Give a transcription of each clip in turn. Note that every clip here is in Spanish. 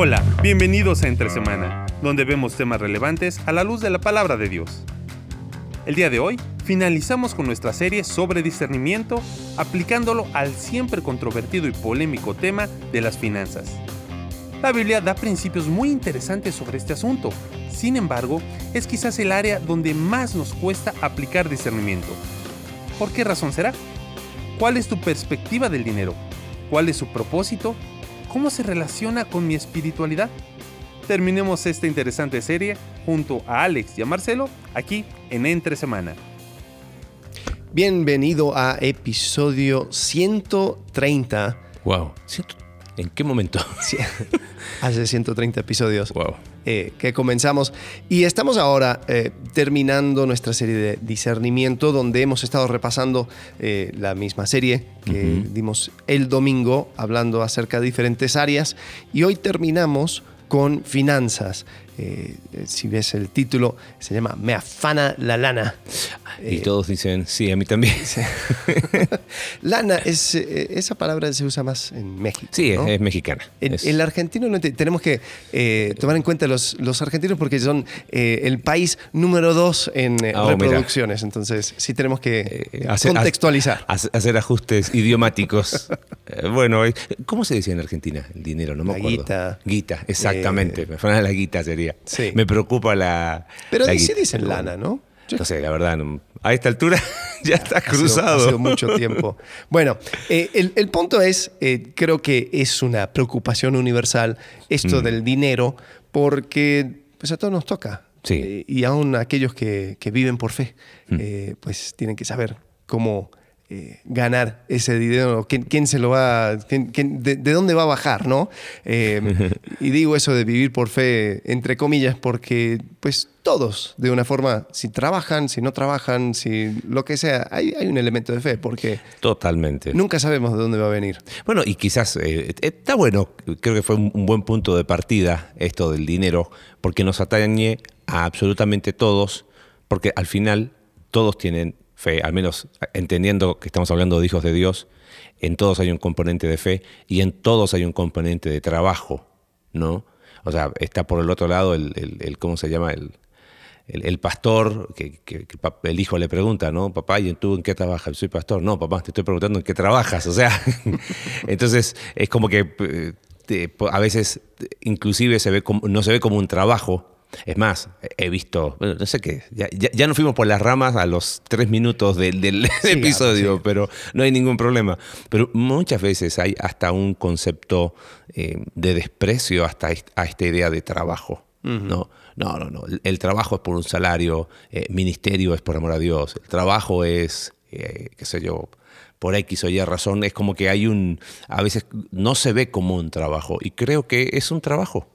Hola, bienvenidos a Entre Semana, donde vemos temas relevantes a la luz de la palabra de Dios. El día de hoy finalizamos con nuestra serie sobre discernimiento, aplicándolo al siempre controvertido y polémico tema de las finanzas. La Biblia da principios muy interesantes sobre este asunto, sin embargo, es quizás el área donde más nos cuesta aplicar discernimiento. ¿Por qué razón será? ¿Cuál es tu perspectiva del dinero? ¿Cuál es su propósito? ¿Cómo se relaciona con mi espiritualidad? Terminemos esta interesante serie junto a Alex y a Marcelo aquí en Entre Semana. Bienvenido a episodio 130. Wow. ¿En qué momento? Hace 130 episodios. Wow. Eh, que comenzamos. Y estamos ahora eh, terminando nuestra serie de discernimiento, donde hemos estado repasando eh, la misma serie que dimos el domingo, hablando acerca de diferentes áreas. Y hoy terminamos con finanzas. Eh, si ves el título, se llama Me afana la lana. Y eh, todos dicen, sí, a mí también. lana, es, eh, esa palabra se usa más en México. Sí, es, mexicana. En, el argentino tenemos que tomar en cuenta los, los argentinos porque son el país número dos en oh, reproducciones. Entonces, sí tenemos que contextualizar. Hacer, ajustes idiomáticos. bueno, ¿cómo se decía en Argentina el dinero? No me acuerdo. Guita. Guita, exactamente. me afana la guita sería. Me preocupa la. Pero sí dicen lana, ¿no? no sé, la verdad, a esta altura ya está cruzado. Ha sido, mucho tiempo. Bueno, eh, el, punto es, eh, creo que es una preocupación universal esto mm. del dinero, porque pues a todos nos toca. Sí. Eh, y aún aquellos que, viven por fe, mm. pues tienen que saber cómo eh, ganar ese dinero, quién, se lo va, de, dónde va a bajar, ¿no? Eh, y digo eso de vivir por fe, entre comillas, porque pues todos, de una forma, si trabajan, si no trabajan, si lo que sea, hay, un elemento de fe, porque... Totalmente. Nunca sabemos de dónde va a venir. Bueno, y quizás eh, está bueno, creo que fue un buen punto de partida esto del dinero, porque nos atañe a absolutamente todos, porque al final todos tienen fe, al menos entendiendo que estamos hablando de hijos de Dios, en todos hay un componente de fe y en todos hay un componente de trabajo, ¿no? O sea, está por el otro lado el, ¿cómo se llama? El, el, pastor, que, el hijo le pregunta, ¿no? Papá, ¿y tú en qué trabajas? Soy pastor. No, papá, te estoy preguntando en qué trabajas. O sea, entonces es como que eh, a veces inclusive se ve no se ve como un trabajo, es más, he visto, bueno, no sé qué, ya, ya, nos fuimos por las ramas a los tres minutos del, episodio, pero no hay ningún problema. Pero muchas veces hay hasta un concepto eh, de desprecio hasta a esta idea de trabajo. No, no, no, no. El, trabajo es por un salario, eh, ministerio es por amor a Dios, el trabajo es, eh, qué sé yo, por X o Y razón, es como que hay un, a veces no se ve como un trabajo y creo que es un trabajo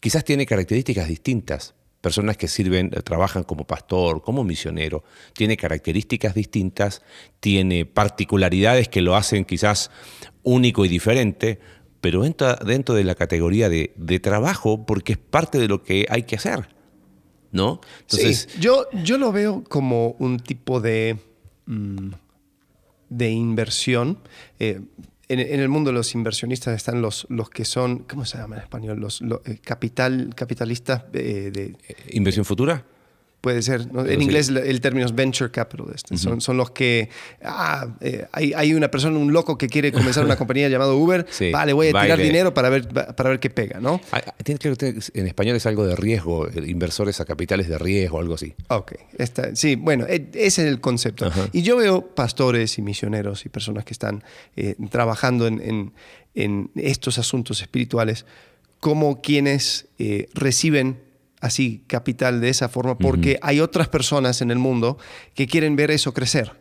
quizás tiene características distintas. Personas que sirven, eh, trabajan como pastor, como misionero, tiene características distintas, tiene particularidades que lo hacen quizás único y diferente, pero entra dentro de la categoría de, trabajo porque es parte de lo que hay que hacer. ¿No? Entonces, yo, yo lo veo como un tipo de, mm, de inversión. Eh, en, el mundo de los inversionistas están los, los que son, ¿cómo se llama en español? Los, eh, capital, capitalistas eh, de... ¿Inversión futura? Puede ser. En inglés el término es venture capitalist. son, son, los que. Ah, eh, hay, hay, una persona, un loco que quiere comenzar una compañía llamada Uber. vale, voy a tirar dinero para ver, para ver qué pega, ¿no? Ah, en español es algo de riesgo, inversores a capitales de riesgo, algo así. Ok. Sí, bueno, e, ese es el concepto. Y yo veo pastores y misioneros y personas que están eh, trabajando en, en, en, estos asuntos espirituales como quienes eh, reciben así capital de esa forma porque hay otras personas en el mundo que quieren ver eso crecer.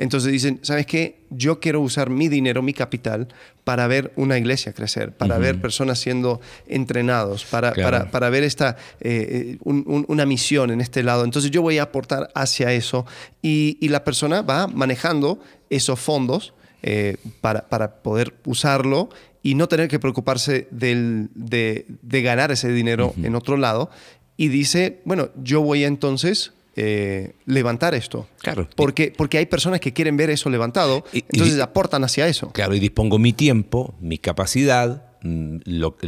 Entonces dicen, ¿sabes qué? Yo quiero usar mi dinero, mi capital, para ver una iglesia crecer, para ver personas siendo entrenados, para, para, ver esta, eh, una misión en este lado. Entonces yo voy a aportar hacia eso y, la persona va manejando esos fondos eh, para, para poder usarlo y no tener que preocuparse del, de, de, ganar ese dinero en otro lado y dice, bueno, yo voy a entonces eh, levantar esto. Claro. Porque, porque hay personas que quieren ver eso levantado, entonces aportan hacia eso. Claro, y dispongo mi tiempo, mi capacidad mm,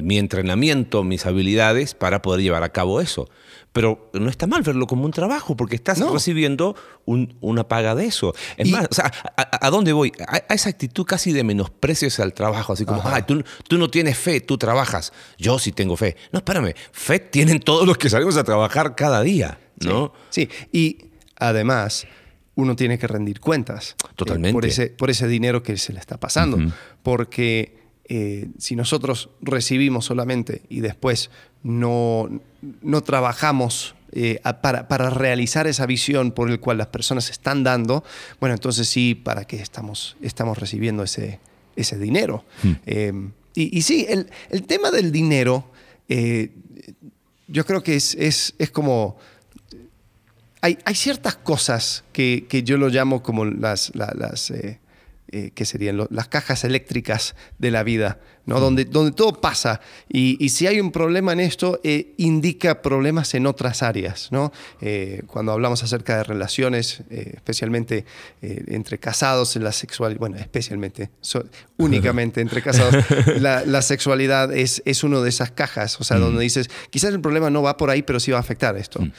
mi entrenamiento, mis habilidades para poder llevar a cabo eso. Pero no está mal verlo como un trabajo, porque estás recibiendo una paga de eso. Es más, ¿a, dónde voy? A, esa actitud casi de menosprecio al trabajo, así como, tú, tú, no tienes fe, tú trabajas. Yo sí tengo fe. No, espérame, fe tienen todos los que salimos a trabajar cada día, ¿no? Sí, y además uno tiene que rendir cuentas. Eh, Totalmente. por, ese, por ese dinero que se le está pasando. Porque eh, si nosotros recibimos solamente y después no, no trabajamos eh, para, para, realizar esa visión por el cual las personas están dando, bueno, entonces sí, ¿para qué estamos, estamos recibiendo ese, ese dinero? Hmm. Em, y, y, sí, el, el, tema del dinero, eh, yo creo que es, es, es como... Hay, hay, ciertas cosas que, que, yo lo llamo como las, las, eh, que serían las cajas eléctricas de la vida, ¿no? donde, donde todo pasa. Y, si hay un problema en esto, eh, indica problemas en otras áreas. ¿no? Eh, cuando hablamos acerca de relaciones, especialmente entre casados, la sexualidad, bueno, especialmente, únicamente entre casados, la, sexualidad es, es una de esas cajas, o sea, donde mm. dices, quizás el problema no va por ahí, pero sí va a afectar esto. Mm.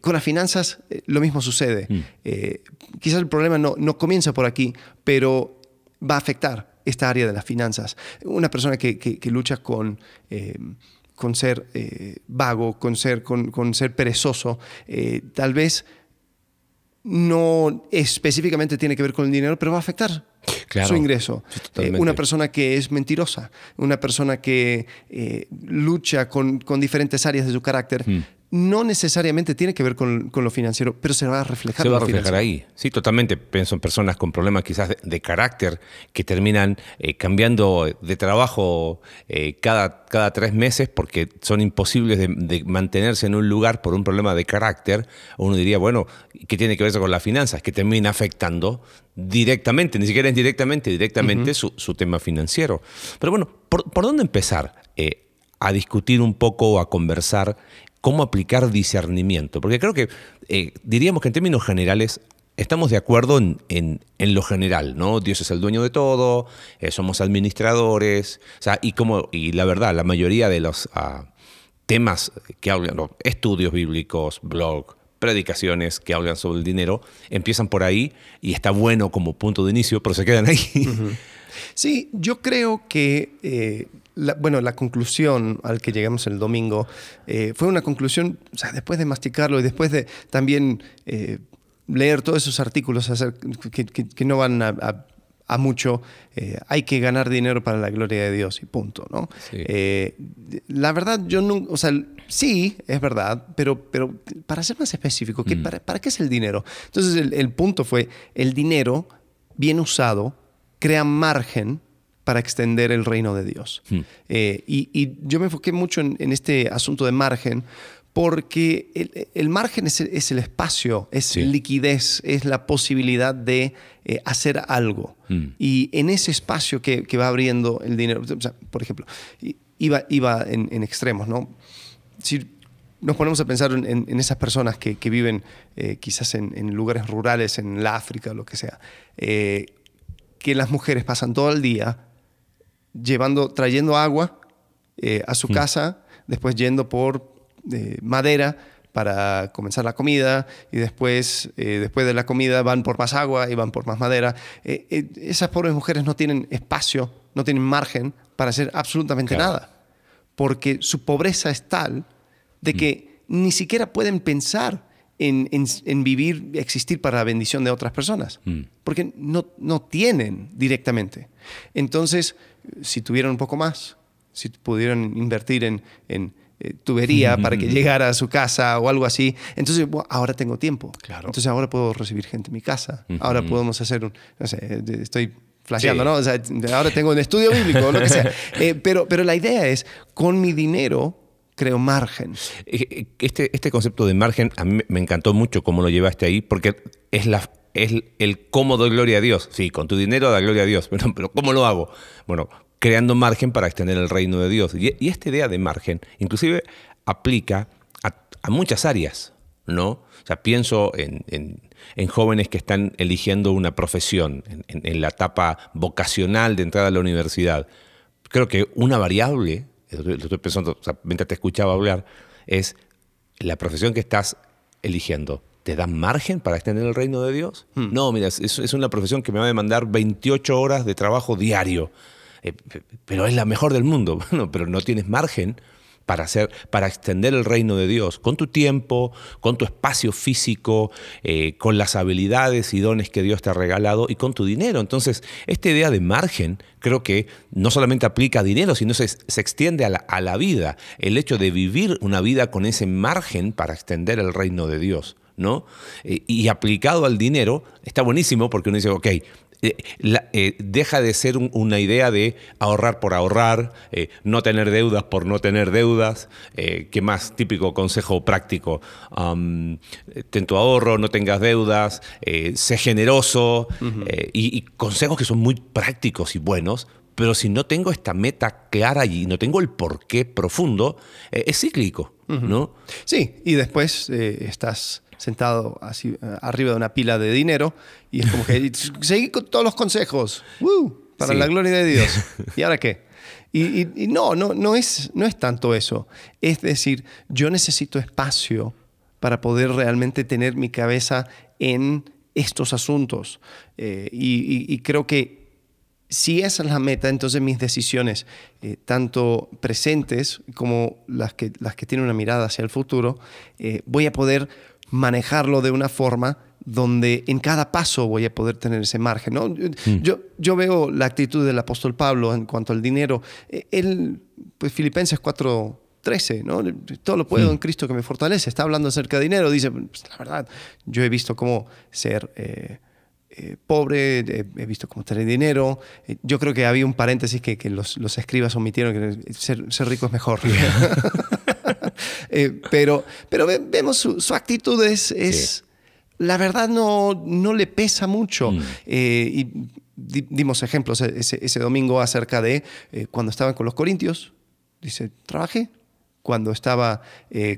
con las finanzas, lo mismo sucede. Mm. quizás el problema no, no comienza por aquí, pero va a afectar esta área de las finanzas. Una persona que, lucha con... Eh, con ser eh, vago, con ser, con, ser perezoso, eh, tal vez no específicamente tiene que ver con el dinero, pero va a afectar su ingreso. una persona que es mentirosa, una persona que lucha con, diferentes áreas de su carácter, hmm no necesariamente tiene que ver con, lo financiero, pero se va a reflejar. Se va a reflejar ahí. Sí, totalmente. Pienso en personas con problemas quizás de, carácter que terminan eh, cambiando de trabajo eh, cada, cada tres meses porque son imposibles de, mantenerse en un lugar por un problema de carácter. Uno diría, bueno, ¿qué tiene que ver con las finanzas? Que termina afectando directamente, ni siquiera indirectamente, directamente su, tema financiero. Pero bueno, ¿por, dónde empezar? Eh, a discutir un poco, o a conversar cómo aplicar discernimiento. Porque creo que eh, diríamos que en términos generales estamos de acuerdo en, lo general, ¿no? Dios es el dueño de todo, eh, somos administradores, o sea, y, como, y la verdad, la mayoría de los ah, temas que hablan, estudios bíblicos, blog, predicaciones que hablan sobre el dinero, empiezan por ahí y está bueno como punto de inicio, pero se quedan ahí. Sí, yo creo que eh, bueno, la conclusión al que llegamos el domingo eh, fue una conclusión, o sea, después de masticarlo y después de también eh, leer todos esos artículos que, no van a, mucho, hay que ganar dinero para la gloria de Dios y punto, ¿no? la verdad, yo no, o sea, sí, es verdad, pero, pero para ser más específico, mm. para, qué es el dinero? Entonces el, el punto fue, el dinero bien usado crea margen para extender el reino de Dios. Hmm. Eh, y, yo me enfoqué mucho en, este asunto de margen porque el, margen es el, espacio, es liquidez, es la posibilidad de eh, hacer algo. Hmm. Y en ese espacio que, va abriendo el dinero, por ejemplo, iba, iba en, extremos, ¿no? Si nos ponemos a pensar en, esas personas que, viven eh, quizás en, lugares rurales, en la África, lo que sea, que las mujeres pasan todo el día llevando, trayendo agua eh, a su mm. casa, después yendo por eh, madera para comenzar la comida y después, eh, después de la comida van por más agua y van por más madera. esas pobres mujeres no tienen espacio, no tienen margen para hacer absolutamente nada, porque su pobreza es tal de que mm. ni siquiera pueden pensar en, en, vivir, existir para la bendición de otras personas, mm. porque no, no tienen directamente. Entonces, si tuvieran un poco más, si pudieran invertir en, en eh, tubería para que llegara a su casa o algo así, entonces ahora tengo tiempo. Claro. Entonces ahora puedo recibir gente en mi casa. Ahora podemos hacer un, no sé, estoy flasheando, ¿no? O sea, ahora tengo un estudio bíblico, lo que sea. Eh, pero, pero la idea es, con mi dinero creo margen. Este, este concepto de margen a mí me encantó mucho cómo lo llevaste ahí, porque es la es el cómo doy gloria a Dios. Sí, con tu dinero da gloria a Dios, pero, pero ¿cómo lo hago? Bueno, creando margen para extender el reino de Dios. Y, esta idea de margen inclusive aplica a, muchas áreas, ¿no? O sea, pienso en, jóvenes que están eligiendo una profesión, en, la etapa vocacional de entrada a la universidad. creo que una variable, lo estoy pensando mientras te escuchaba hablar, es la profesión que estás eligiendo. ¿Te da margen para extender el reino de Dios? Hmm. No, mira, es, es, una profesión que me va a demandar 28 horas de trabajo diario, eh, pero es la mejor del mundo. Bueno, pero no tienes margen para, hacer, para extender el reino de Dios, con tu tiempo, con tu espacio físico, eh, con las habilidades y dones que Dios te ha regalado y con tu dinero. Entonces, esta idea de margen creo que no solamente aplica a dinero, sino se, se extiende a la, a la vida. El hecho de vivir una vida con ese margen para extender el reino de Dios. ¿no? Eh, y aplicado al dinero, está buenísimo porque uno dice, ok, eh, eh, deja de ser una idea de ahorrar por ahorrar, eh, no tener deudas por no tener deudas, ¿qué más típico consejo práctico, ten tu ahorro, no tengas deudas, sé generoso, y, consejos que son muy prácticos y buenos, pero si no tengo esta meta clara y no tengo el porqué profundo, es cíclico, ¿no? Sí, y después estás sentado así eh, arriba de una pila de dinero y es como que seguí con todos los consejos. Para la gloria de Dios. ¿Y ahora qué? Y, no, no, no, es, no es tanto eso. Es decir, yo necesito espacio para poder realmente tener mi cabeza en estos asuntos. Eh, y, creo que si esa es la meta, entonces mis decisiones, eh, tanto presentes como las que, las que tienen una mirada hacia el futuro, voy a poder manejarlo de una forma donde en cada paso voy a poder tener ese margen. ¿no? Mm. Yo, yo veo la actitud del apóstol Pablo en cuanto al dinero. Eh, él, pues Filipenses 4, 13, ¿no? Todo lo puedo mm. en Cristo que me fortalece. Está hablando acerca de dinero. Dice, pues, la verdad, yo he visto cómo ser eh, eh, pobre, he visto cómo tener dinero. yo creo que había un paréntesis que, que los, los, escribas omitieron, que ser, ser rico es mejor. Eh, pero, pero vemos su, actitud es, la verdad no, no le pesa mucho. Mm. Eh, y dimos ejemplos ese, domingo acerca de eh, cuando estaban con los corintios, dice, trabajé. Cuando estaba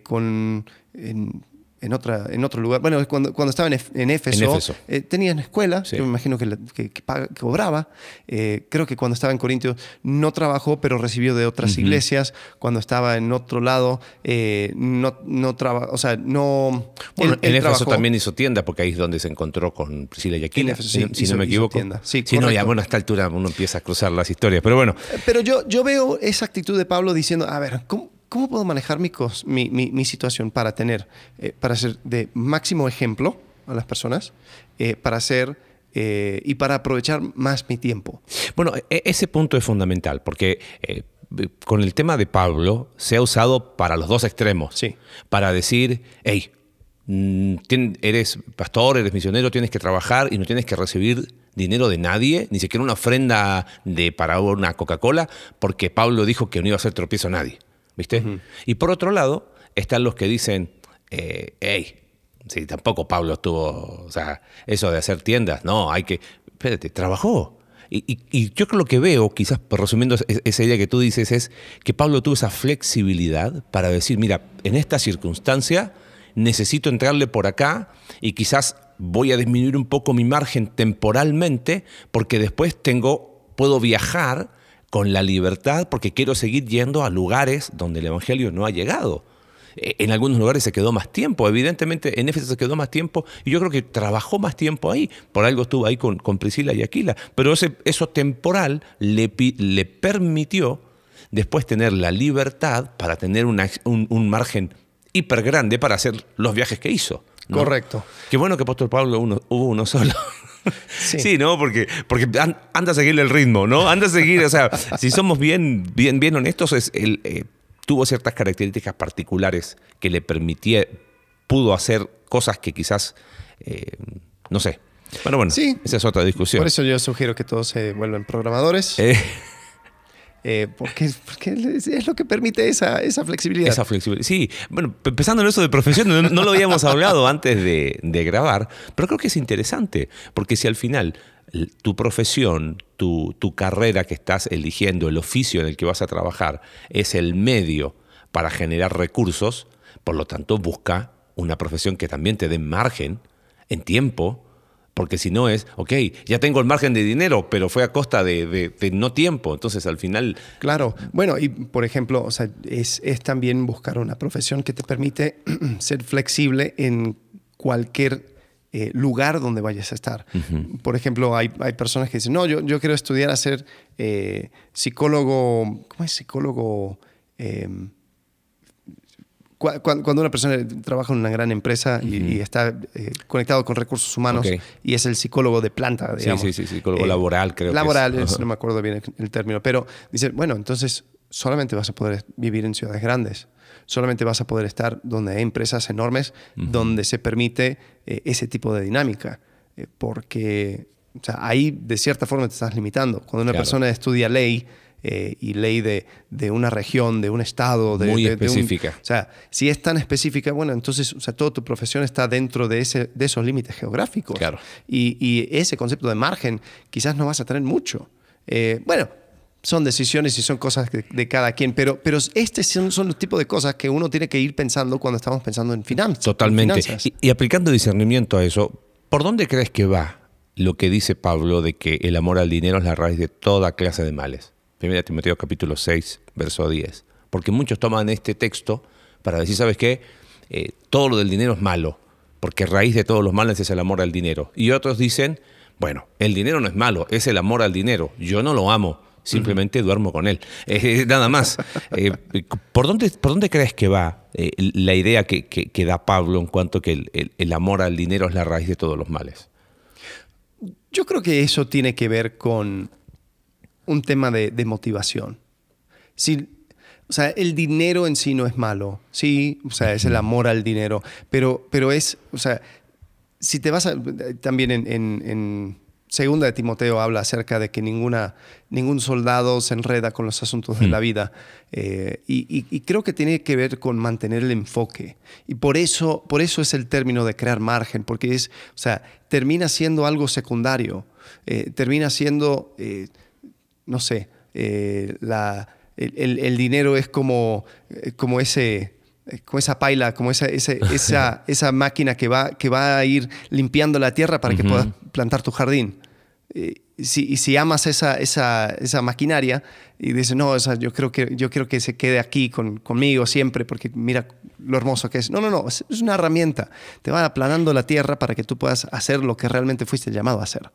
con en, otra, en otro lugar. Bueno, cuando, cuando estaba en, en Éfeso, eh, tenía en escuela, yo me imagino que, que, cobraba. Eh, creo que cuando estaba en Corintios no trabajó, pero recibió de otras iglesias. Cuando estaba en otro lado, eh, no, no trabajó, o sea, no... Bueno, en Éfeso también hizo tienda, porque ahí es donde se encontró con Priscila y Aquila, si, no me equivoco. Sí, si no, ya bueno, a esta altura uno empieza a cruzar las historias, pero bueno. Pero yo, yo veo esa actitud de Pablo diciendo, a ver, ¿cómo, ¿cómo puedo manejar mi, mi, situación para tener, eh, para ser de máximo ejemplo a las personas, eh, para ser eh, y para aprovechar más mi tiempo? Bueno, e, ese punto es fundamental, porque con el tema de Pablo se ha usado para los dos extremos. Sí. Para decir, hey, mm, eres pastor, eres misionero, tienes que trabajar y no tienes que recibir dinero de nadie, ni siquiera una ofrenda de, para una Coca-Cola, porque Pablo dijo que no iba a hacer tropiezo a nadie. ¿Viste? Y por otro lado, están los que dicen, eh, hey, si tampoco Pablo estuvo, o sea, eso de hacer tiendas, no, hay que, espérate, trabajó. Y, yo creo lo que veo, quizás resumiendo esa idea que tú dices, es que Pablo tuvo esa flexibilidad para decir, mira, en esta circunstancia necesito entrarle por acá y quizás voy a disminuir un poco mi margen temporalmente porque después tengo, puedo viajar con la libertad porque quiero seguir yendo a lugares donde el Evangelio no ha llegado. E, en algunos lugares se quedó más tiempo, evidentemente en Éfeso se quedó más tiempo y yo creo que trabajó más tiempo ahí, por algo estuvo ahí con, con Priscila y Aquila, pero ese, eso temporal le, le permitió después tener la libertad para tener un, margen hiper grande para hacer los viajes que hizo. Correcto. Qué bueno que Apóstol Pablo uno, hubo uno solo. Sí. ¿no? Porque, porque anda a seguirle el ritmo, ¿no? Anda a seguir, o sea, si somos bien, bien, bien honestos, es el, eh, tuvo ciertas características particulares que le permitía, pudo hacer cosas que quizás, eh, no sé. Bueno, bueno, sí. esa es otra discusión. Por eso yo sugiero que todos se vuelvan programadores. Eh. Eh, porque, es lo que permite esa, esa, flexibilidad. Esa flexibilidad. Sí, bueno, empezando en eso de profesión, no, lo habíamos hablado antes de, grabar, pero creo que es interesante, porque si al final tu profesión, tu carrera que estás eligiendo, el oficio en el que vas a trabajar, es el medio para generar recursos, por lo tanto busca una profesión que también te dé margen en tiempo Porque si no es, ok, ya tengo el margen de dinero, pero fue a costa de, no tiempo. Entonces al final... Claro. Bueno, y por ejemplo, o sea, es, es también buscar una profesión que te permite ser flexible en cualquier eh, lugar donde vayas a estar. Por ejemplo, hay, hay, personas que dicen, no, yo, yo quiero estudiar a ser eh, psicólogo, ¿cómo es psicólogo? Em, cuando una persona trabaja en una gran empresa y, está eh, conectado con recursos humanos y es el psicólogo de planta, digamos. Sí, sí, sí, psicólogo laboral, creo. Laboral, que es. no me acuerdo bien el, término, pero dice, bueno, entonces solamente vas a poder vivir en ciudades grandes solamente vas a poder estar donde hay empresas enormes, donde se permite eh, ese tipo de dinámica. Eh, porque ahí de cierta forma te estás limitando. Cuando una persona estudia ley, eh, y ley de, de, una región, de un estado. De, Muy específica. o sea, si es tan específica, bueno, entonces o sea, toda tu profesión está dentro de, ese, de esos límites geográficos. Claro. Y, y, ese concepto de margen quizás no vas a tener mucho. bueno, son decisiones y son cosas de, cada quien, pero, pero estos son, son, los tipos de cosas que uno tiene que ir pensando cuando estamos pensando en finanzas. Totalmente. Y, aplicando discernimiento a eso, ¿por dónde crees que va lo que dice Pablo de que el amor al dinero es la raíz de toda clase de males? Primera Timoteo capítulo 6, verso 10. Porque muchos toman este texto para decir, ¿sabes qué? Eh, todo lo del dinero es malo, porque raíz de todos los males es el amor al dinero. Y otros dicen, bueno, el dinero no es malo, es el amor al dinero. Yo no lo amo simplemente duermo con él. Eh, nada más. Eh, ¿por, dónde, ¿Por dónde crees que va eh, la idea que, que, da Pablo en cuanto que el, amor al dinero es la raíz de todos los males? Yo creo que eso tiene que ver con un tema de, motivación. Si, o sea, el dinero en sí no es malo, sí, o sea, es el amor al dinero, pero, pero es, o sea, si te vas a, también en Segunda de Timoteo habla acerca de que ninguna, ningún soldado se enreda con los asuntos de la vida. Eh, y, creo que tiene que ver con mantener el enfoque. Y por eso, por eso es el término de crear margen, porque es, o sea, termina siendo algo secundario. Eh, termina siendo, eh, no sé, la, el, dinero es como, como ese como esa paila, como esa, esa, esa, máquina que va, que va a ir limpiando la tierra para que puedas plantar tu jardín. si, y si amas esa, esa, esa, maquinaria y dices, no, yo, creo que, yo quiero que se quede aquí con, conmigo siempre porque mira lo hermoso que es. No, no, no, es, una herramienta. Te va aplanando la tierra para que tú puedas hacer lo que realmente fuiste llamado a hacer.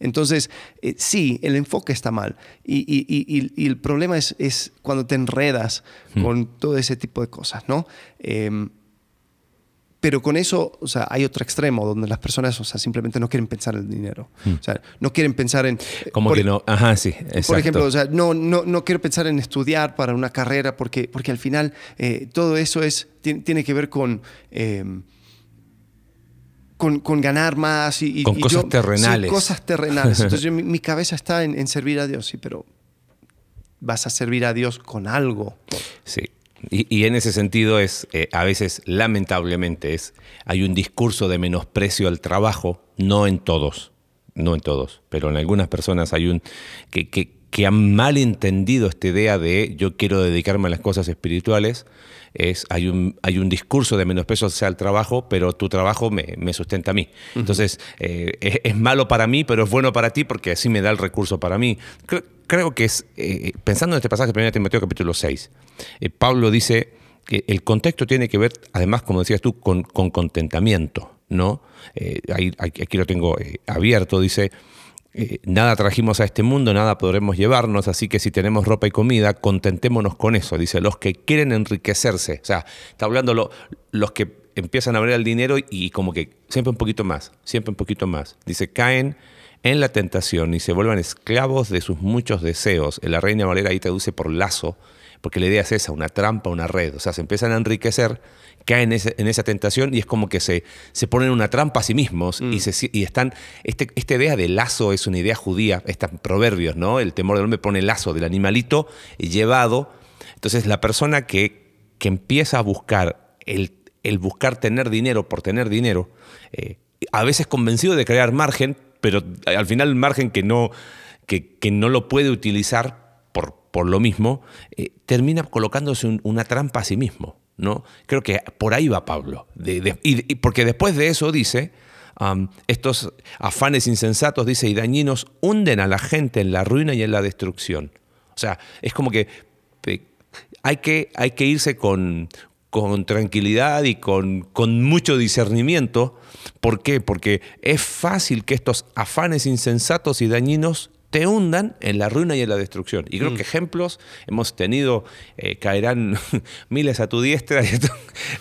Entonces, eh, sí, el enfoque está mal. Y, el problema es, es, cuando te enredas hmm. con todo ese tipo de cosas, ¿no? Em, pero con eso, o sea, hay otro extremo donde las personas, o sea, simplemente no quieren pensar en el dinero. Hmm. O sea, no quieren pensar en... Como que no, ajá, sí, exacto. Por ejemplo, o sea, no, no, no quiero pensar en estudiar para una carrera porque, porque al final eh, todo eso es, tiene, que ver con... Em, con, ganar más y, con cosas terrenales. cosas terrenales. Entonces mi, cabeza está en, servir a Dios, sí, pero vas a servir a Dios con algo. Sí. Y, en ese sentido es, eh, a veces, lamentablemente, es, hay un discurso de menosprecio al trabajo, no en todos, no en todos, pero en algunas personas hay un que, que, que han mal entendido esta idea de yo quiero dedicarme a las cosas espirituales es, hay, un, hay un discurso de menosprecio hacia el trabajo, pero tu trabajo me, me sustenta a mí. Entonces, eh, es, malo para mí, pero es bueno para ti porque así me da el recurso para mí. Creo, que es, eh, pensando en este pasaje de 1 Timoteo capítulo 6, eh, Pablo dice que el contexto tiene que ver, además, como decías tú, con, con contentamiento. ¿no? Ahí, aquí lo tengo abierto, dice, eh, nada trajimos a este mundo, nada podremos llevarnos, así que si tenemos ropa y comida, contentémonos con eso. Dice, los que quieren enriquecerse, o sea, está hablando los que empiezan a ver el dinero y como que siempre un poquito más, siempre un poquito más. Dice, caen en la tentación y se vuelven esclavos de sus muchos deseos. La Reina Valera ahí traduce por lazo, porque la idea es esa, una trampa, una red. O sea, se empiezan a enriquecer caen en, esa tentación y es como que se, se ponen una trampa a sí mismos y, mm. se, y están, este, esta idea de lazo es una idea judía, estos proverbios, ¿no? El temor del hombre pone el lazo del animalito llevado. Entonces la persona que, que empieza a buscar el, el, buscar tener dinero por tener dinero, eh, a veces convencido de crear margen, pero al final el margen que no, que, que no lo puede utilizar por, por lo mismo, eh, termina colocándose una trampa a sí mismo. ¿No? Creo que por ahí va Pablo. y, porque después de eso dice, estos afanes insensatos, dice, y dañinos hunden a la gente en la ruina y en la destrucción. O sea, es como que hay que, hay que irse con, con tranquilidad y con, con, mucho discernimiento. ¿Por qué? Porque es fácil que estos afanes insensatos y dañinos te hundan en la ruina y en la destrucción. Y creo mm. que ejemplos hemos tenido, eh, caerán miles a tu diestra.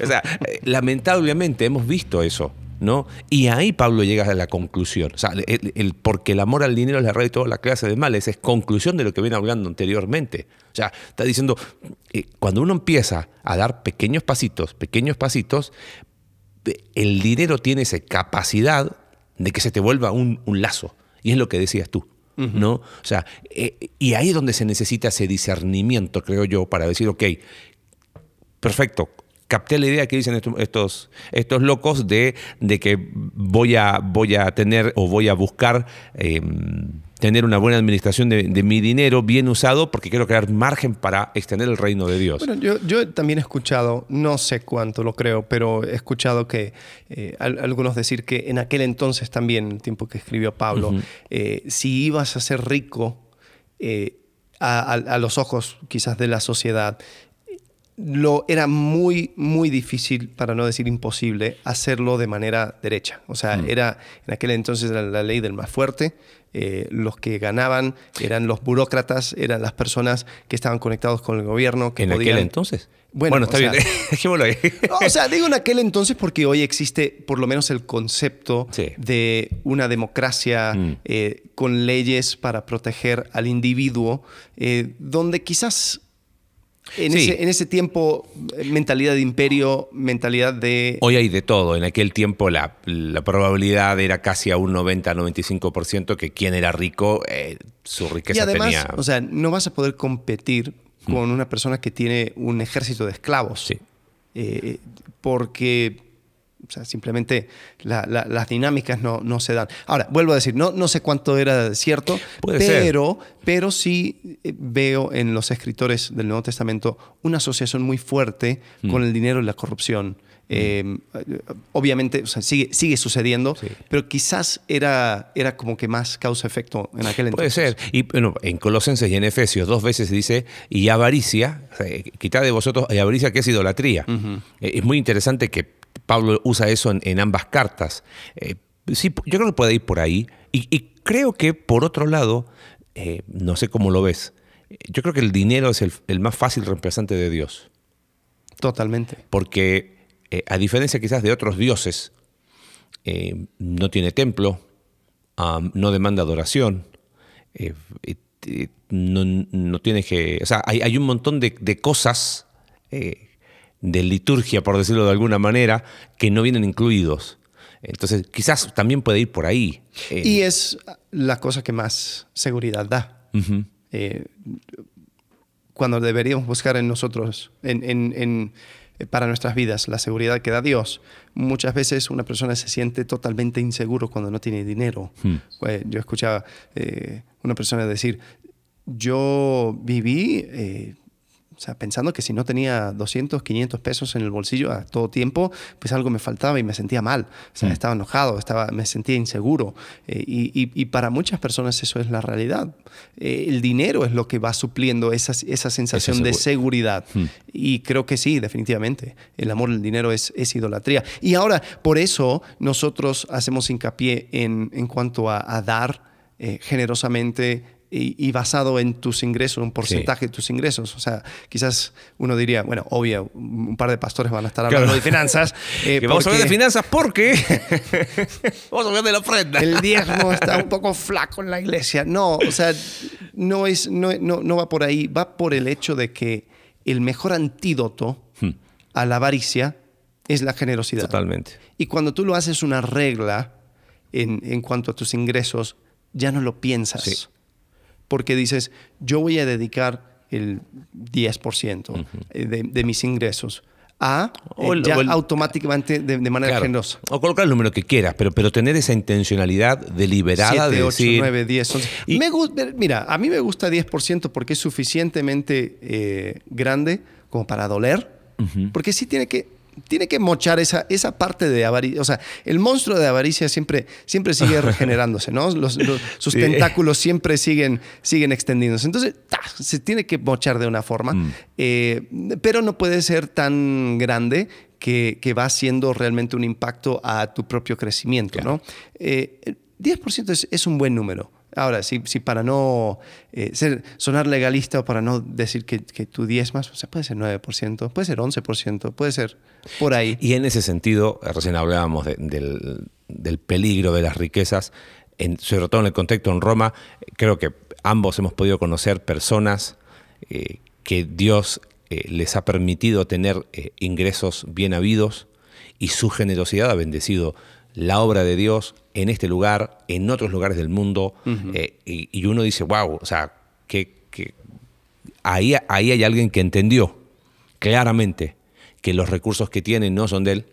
o sea, eh, lamentablemente hemos visto eso. ¿No? Y ahí Pablo llega a la conclusión. O sea, el, porque el amor al dinero es la raíz de toda la clase de males, es conclusión de lo que viene hablando anteriormente. O sea, está diciendo, eh, cuando uno empieza a dar pequeños pasitos, pequeños pasitos, el dinero tiene esa capacidad de que se te vuelva un, un lazo. Y es lo que decías tú. ¿No? O sea, eh, y ahí es donde se necesita ese discernimiento, creo yo, para decir, ok, perfecto, capté la idea que dicen estos, estos locos de, de que voy a, voy a tener o voy a buscar em, tener una buena administración de, mi dinero bien usado porque quiero crear margen para extender el reino de Dios. Bueno, yo, yo también he escuchado, no sé cuánto lo creo, pero he escuchado que eh, algunos decir que en aquel entonces también, el tiempo que escribió Pablo, eh, si ibas a ser rico eh, a, los ojos quizás de la sociedad, lo, era muy, muy difícil, para no decir imposible, hacerlo de manera derecha. O sea, mm. era en aquel entonces la, ley del más fuerte. Eh, los que ganaban eran los burócratas, eran las personas que estaban conectados con el gobierno. Que ¿En aquel entonces? Bueno, está bien. o sea, digo en aquel entonces porque hoy existe por lo menos el concepto de una democracia mm. eh, con leyes para proteger al individuo, eh, donde quizás en, ese, tiempo, mentalidad de imperio, mentalidad de... Hoy hay de todo. En aquel tiempo la, probabilidad era casi a un 90-95% que quien era rico, eh, su riqueza y además, tenía... O sea, no vas a poder competir mm. con una persona que tiene un ejército de esclavos. Sí. Eh, porque o sea, simplemente las dinámicas no, no, se dan. Ahora, vuelvo a decir, no, no sé cuánto era cierto, pero, pero sí eh, veo en los escritores del Nuevo Testamento una asociación muy fuerte mm. con el dinero y la corrupción. Mm. Eh, obviamente, o sea, sigue, sigue sucediendo, pero quizás era, era como que más causa-efecto en aquel entonces. Puede ser. Y bueno, en Colosenses y en Efesios dos veces dice, y avaricia, quitad de vosotros, y avaricia que es idolatría. Eh, es muy interesante que Pablo usa eso en, ambas cartas. Eh, sí, yo creo que puede ir por ahí. Y, creo que, por otro lado, eh, no sé cómo lo ves, yo creo que el dinero es el, más fácil reemplazante de Dios. Totalmente. Porque, eh, a diferencia quizás de otros dioses, no tiene templo, no demanda adoración, no, tiene que... O sea, hay, un montón de, de cosas de liturgia, por decirlo de alguna manera, que no vienen incluidos. Entonces, quizás también puede ir por ahí. Y es la cosa que más seguridad da. Eh, cuando deberíamos buscar en nosotros, en, para nuestras vidas, la seguridad que da Dios, muchas veces una persona se siente totalmente inseguro cuando no tiene dinero. Hmm. Yo escuchaba eh, una persona decir, yo viví eh, o sea, pensando que si no tenía 200, 500 pesos en el bolsillo a todo tiempo, pues algo me faltaba y me sentía mal. O sea, mm. estaba enojado, estaba, me sentía inseguro. Eh, y, para muchas personas eso es la realidad. Eh, el dinero es lo que va supliendo esa, esa sensación de seguridad. Mm. Y creo que sí, definitivamente. El amor al dinero es, es idolatría. Y ahora, por eso nosotros hacemos hincapié en, en cuanto a, dar eh, generosamente y, basado en tus ingresos, un porcentaje de tus ingresos. O sea, quizás uno diría, bueno, obvio, un par de pastores van a estar hablando de finanzas. Eh, vamos a hablar de finanzas porque vamos a hablar de la ofrenda. El diezmo está un poco flaco en la iglesia. No, o sea, no, es, no, no, va por ahí, va por el hecho de que el mejor antídoto hmm. a la avaricia es la generosidad. Totalmente. Y cuando tú lo haces una regla en, en cuanto a tus ingresos, ya no lo piensas porque dices, yo voy a dedicar el 10% eh, de, mis ingresos a eh, ya automáticamente de, manera generosa. O colocar el número que quieras, pero, pero tener esa intencionalidad deliberada de 8, 9, 10, 11. mira, a mí me gusta 10% porque es suficientemente eh, grande como para doler, porque sí tiene que tiene que mochar esa, esa parte de avaricia. O sea, el monstruo de avaricia siempre, siempre sigue regenerándose, ¿no? sus tentáculos siempre siguen, siguen extendiéndose. Entonces, se tiene que mochar de una forma, mm. eh, pero no puede ser tan grande que, que, va haciendo realmente un impacto a tu propio crecimiento, ¿no? 10% eh, es, es un buen número. Ahora, si, si para no eh, sonar legalista o para no decir que, tú diezmas, o sea, puede ser 9%, puede ser 11%, puede ser por ahí. Y en ese sentido, eh, recién hablábamos del, del, peligro de las riquezas, en, sobre todo en el contexto en Roma, creo que ambos hemos podido conocer personas eh, que Dios les ha permitido tener ingresos bien habidos y su generosidad ha bendecido la obra de Dios en este lugar, en otros lugares del mundo, eh, y, uno dice, wow, o sea, que, ahí, ahí hay alguien que entendió claramente que los recursos que tiene no son de él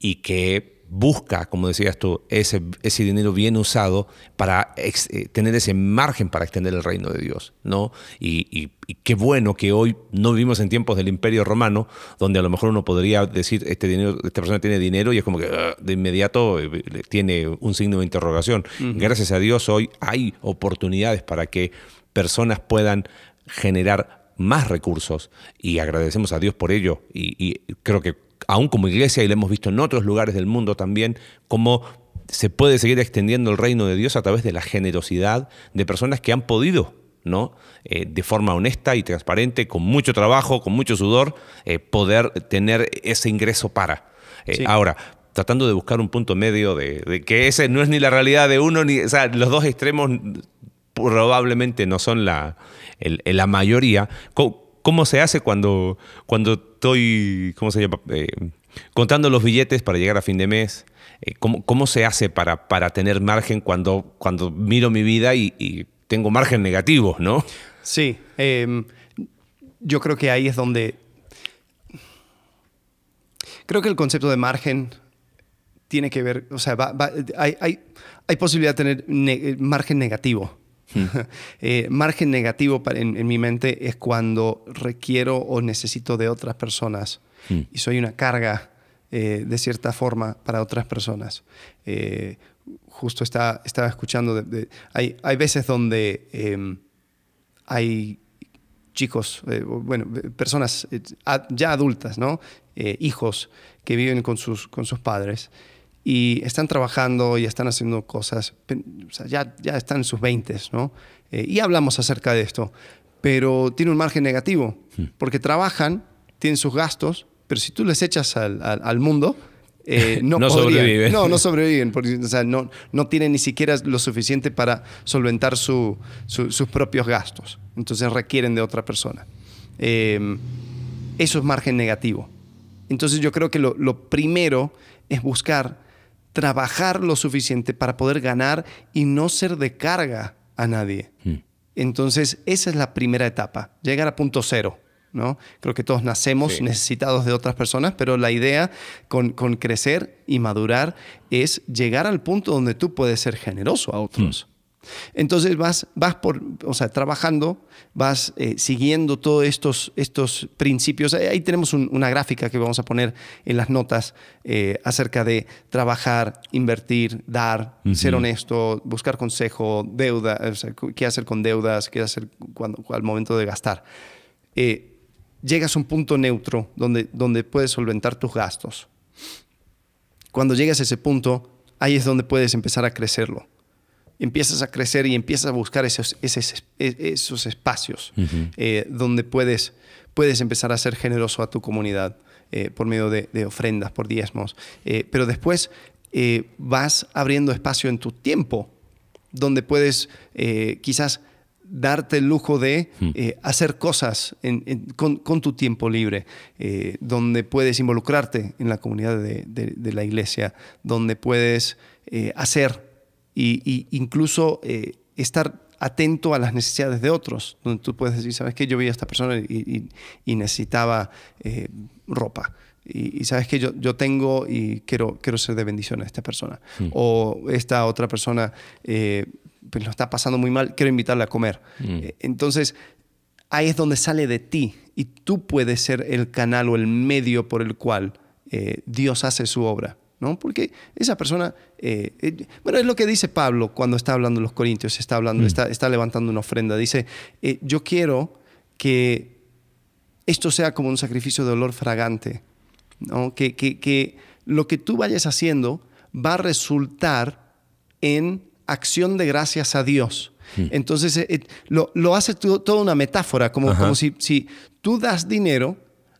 y que busca, como decías tú, ese, ese dinero bien usado para eh, tener ese margen para extender el reino de Dios, ¿no? Y, qué bueno que hoy no vivimos en tiempos del Imperio Romano, donde a lo mejor uno podría decir, este dinero, esta persona tiene dinero y es como que ah, de inmediato eh, tiene un signo de interrogación. Gracias a Dios hoy hay oportunidades para que personas puedan generar más recursos y agradecemos a Dios por ello y creo que aún como iglesia, y lo hemos visto en otros lugares del mundo también, cómo se puede seguir extendiendo el reino de Dios a través de la generosidad de personas que han podido, ¿no? Eh, de forma honesta y transparente, con mucho trabajo, con mucho sudor, eh, poder tener ese ingreso para. Eh, ahora, tratando de buscar un punto medio de, que ese no es ni la realidad de uno, ni, o sea, los dos extremos probablemente no son la, la mayoría. ¿Cómo se hace cuando, cuando estoy, ¿cómo se llama? Eh, contando los billetes para llegar a fin de mes? Eh, ¿cómo, se hace para, para tener margen cuando, cuando miro mi vida y, tengo margen negativo, no? Sí, em, yo creo que ahí es donde... Creo que el concepto de margen tiene que ver, o sea, hay, hay, hay, posibilidad de tener margen negativo. Eh, margen negativo en, mi mente es cuando requiero o necesito de otras personas hmm. y soy una carga eh, de cierta forma para otras personas. Eh, justo está, estaba escuchando, hay, hay, veces donde em, hay chicos, bueno, personas ya adultas, ¿no? hijos que viven con sus, con sus padres y están trabajando y están haciendo cosas, ya, ya están en sus 20, ¿no? Eh, y hablamos acerca de esto, pero tiene un margen negativo, hmm. porque trabajan, tienen sus gastos, pero si tú les echas al, al, mundo, eh, no, no sobreviven. No, no sobreviven, porque o sea, no, no tienen ni siquiera lo suficiente para solventar su, sus propios gastos. Entonces requieren de otra persona. Eh, eso es margen negativo. Entonces yo creo que lo, lo primero es buscar trabajar lo suficiente para poder ganar y no ser de carga a nadie. Hmm. Entonces, esa es la primera etapa, llegar a punto cero. ¿no? Creo que todos nacemos necesitados de otras personas, pero la idea con, con, crecer y madurar es llegar al punto donde tú puedes ser generoso a otros. Hmm. Entonces vas, vas por, o sea, trabajando, vas eh, siguiendo todos estos, estos principios. Ahí tenemos una gráfica que vamos a poner en las notas eh, acerca de trabajar, invertir, dar, ser honesto, buscar consejo, deuda, qué hacer con deudas, qué hacer cuando, al momento de gastar. Eh, llegas a un punto neutro donde, donde puedes solventar tus gastos. Cuando llegas a ese punto, ahí es donde puedes empezar a crecerlo empiezas a crecer y empiezas a buscar esos, esos, esos espacios eh, donde puedes, puedes empezar a ser generoso a tu comunidad eh, por medio de, ofrendas, por diezmos. Eh, pero después vas abriendo espacio en tu tiempo donde puedes quizás darte el lujo de hacer cosas con, con, tu tiempo libre, donde puedes involucrarte en la comunidad de, de la iglesia, donde puedes hacer y, incluso eh, estar atento a las necesidades de otros, donde tú puedes decir, ¿sabes qué? Yo vi a esta persona y, necesitaba eh, ropa. Y, sabes que yo, yo tengo y quiero, quiero ser de bendición a esta persona. Mm. O esta otra persona eh, pues lo está pasando muy mal, quiero invitarla a comer. Mm. entonces, ahí es donde sale de ti y tú puedes ser el canal o el medio por el cual eh, Dios hace su obra. ¿No? Porque esa persona, eh, eh, bueno, es lo que dice Pablo cuando está hablando en los Corintios, está, hablando, Mm. está, está levantando una ofrenda. Dice, eh, yo quiero que esto sea como un sacrificio de olor fragante, ¿no? que, que, que lo que tú vayas haciendo va a resultar en acción de gracias a Dios. Entonces, eh, lo, lo hace tú- toda una metáfora, como, Ajá. como si, si tú das dinero,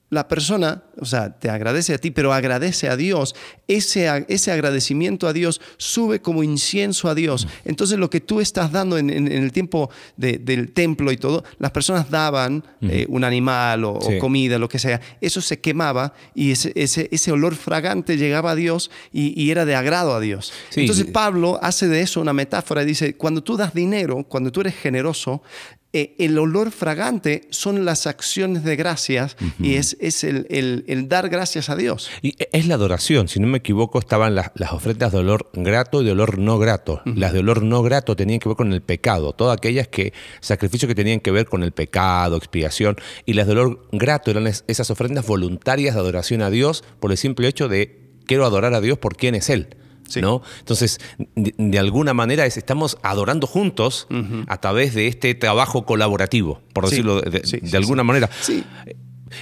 la persona, o sea, te agradece a ti, pero agradece a Dios. Ese, ese agradecimiento a Dios sube como incienso a Dios. Entonces, lo que tú estás dando en, en- en el tiempo de- del templo y todo, las personas daban eh, un animal o, comida, lo que sea. Eso se quemaba y ese, ese, ese olor fragante llegaba a Dios y, y era de agrado a Dios. Sí. Entonces, Pablo hace de eso una metáfora y dice, cuando tú das dinero, cuando tú eres generoso, eh, el olor fragante son las acciones de gracias y es, es el, el- el dar gracias a Dios. Y es la adoración, si no me equivoco, estaban las, las ofrendas de olor grato y de olor no grato. Las de olor no grato tenían que ver con el pecado, todas aquellas que sacrificios que tenían que ver con el pecado, expiación, y las de olor grato eran es- esas ofrendas voluntarias de adoración a Dios por el simple hecho de quiero adorar a Dios por quién es Él. Sí. ¿no? Entonces, de, de alguna manera es- estamos adorando juntos a través de este trabajo colaborativo, por decirlo de, de- sí, de sí, alguna manera. Sí.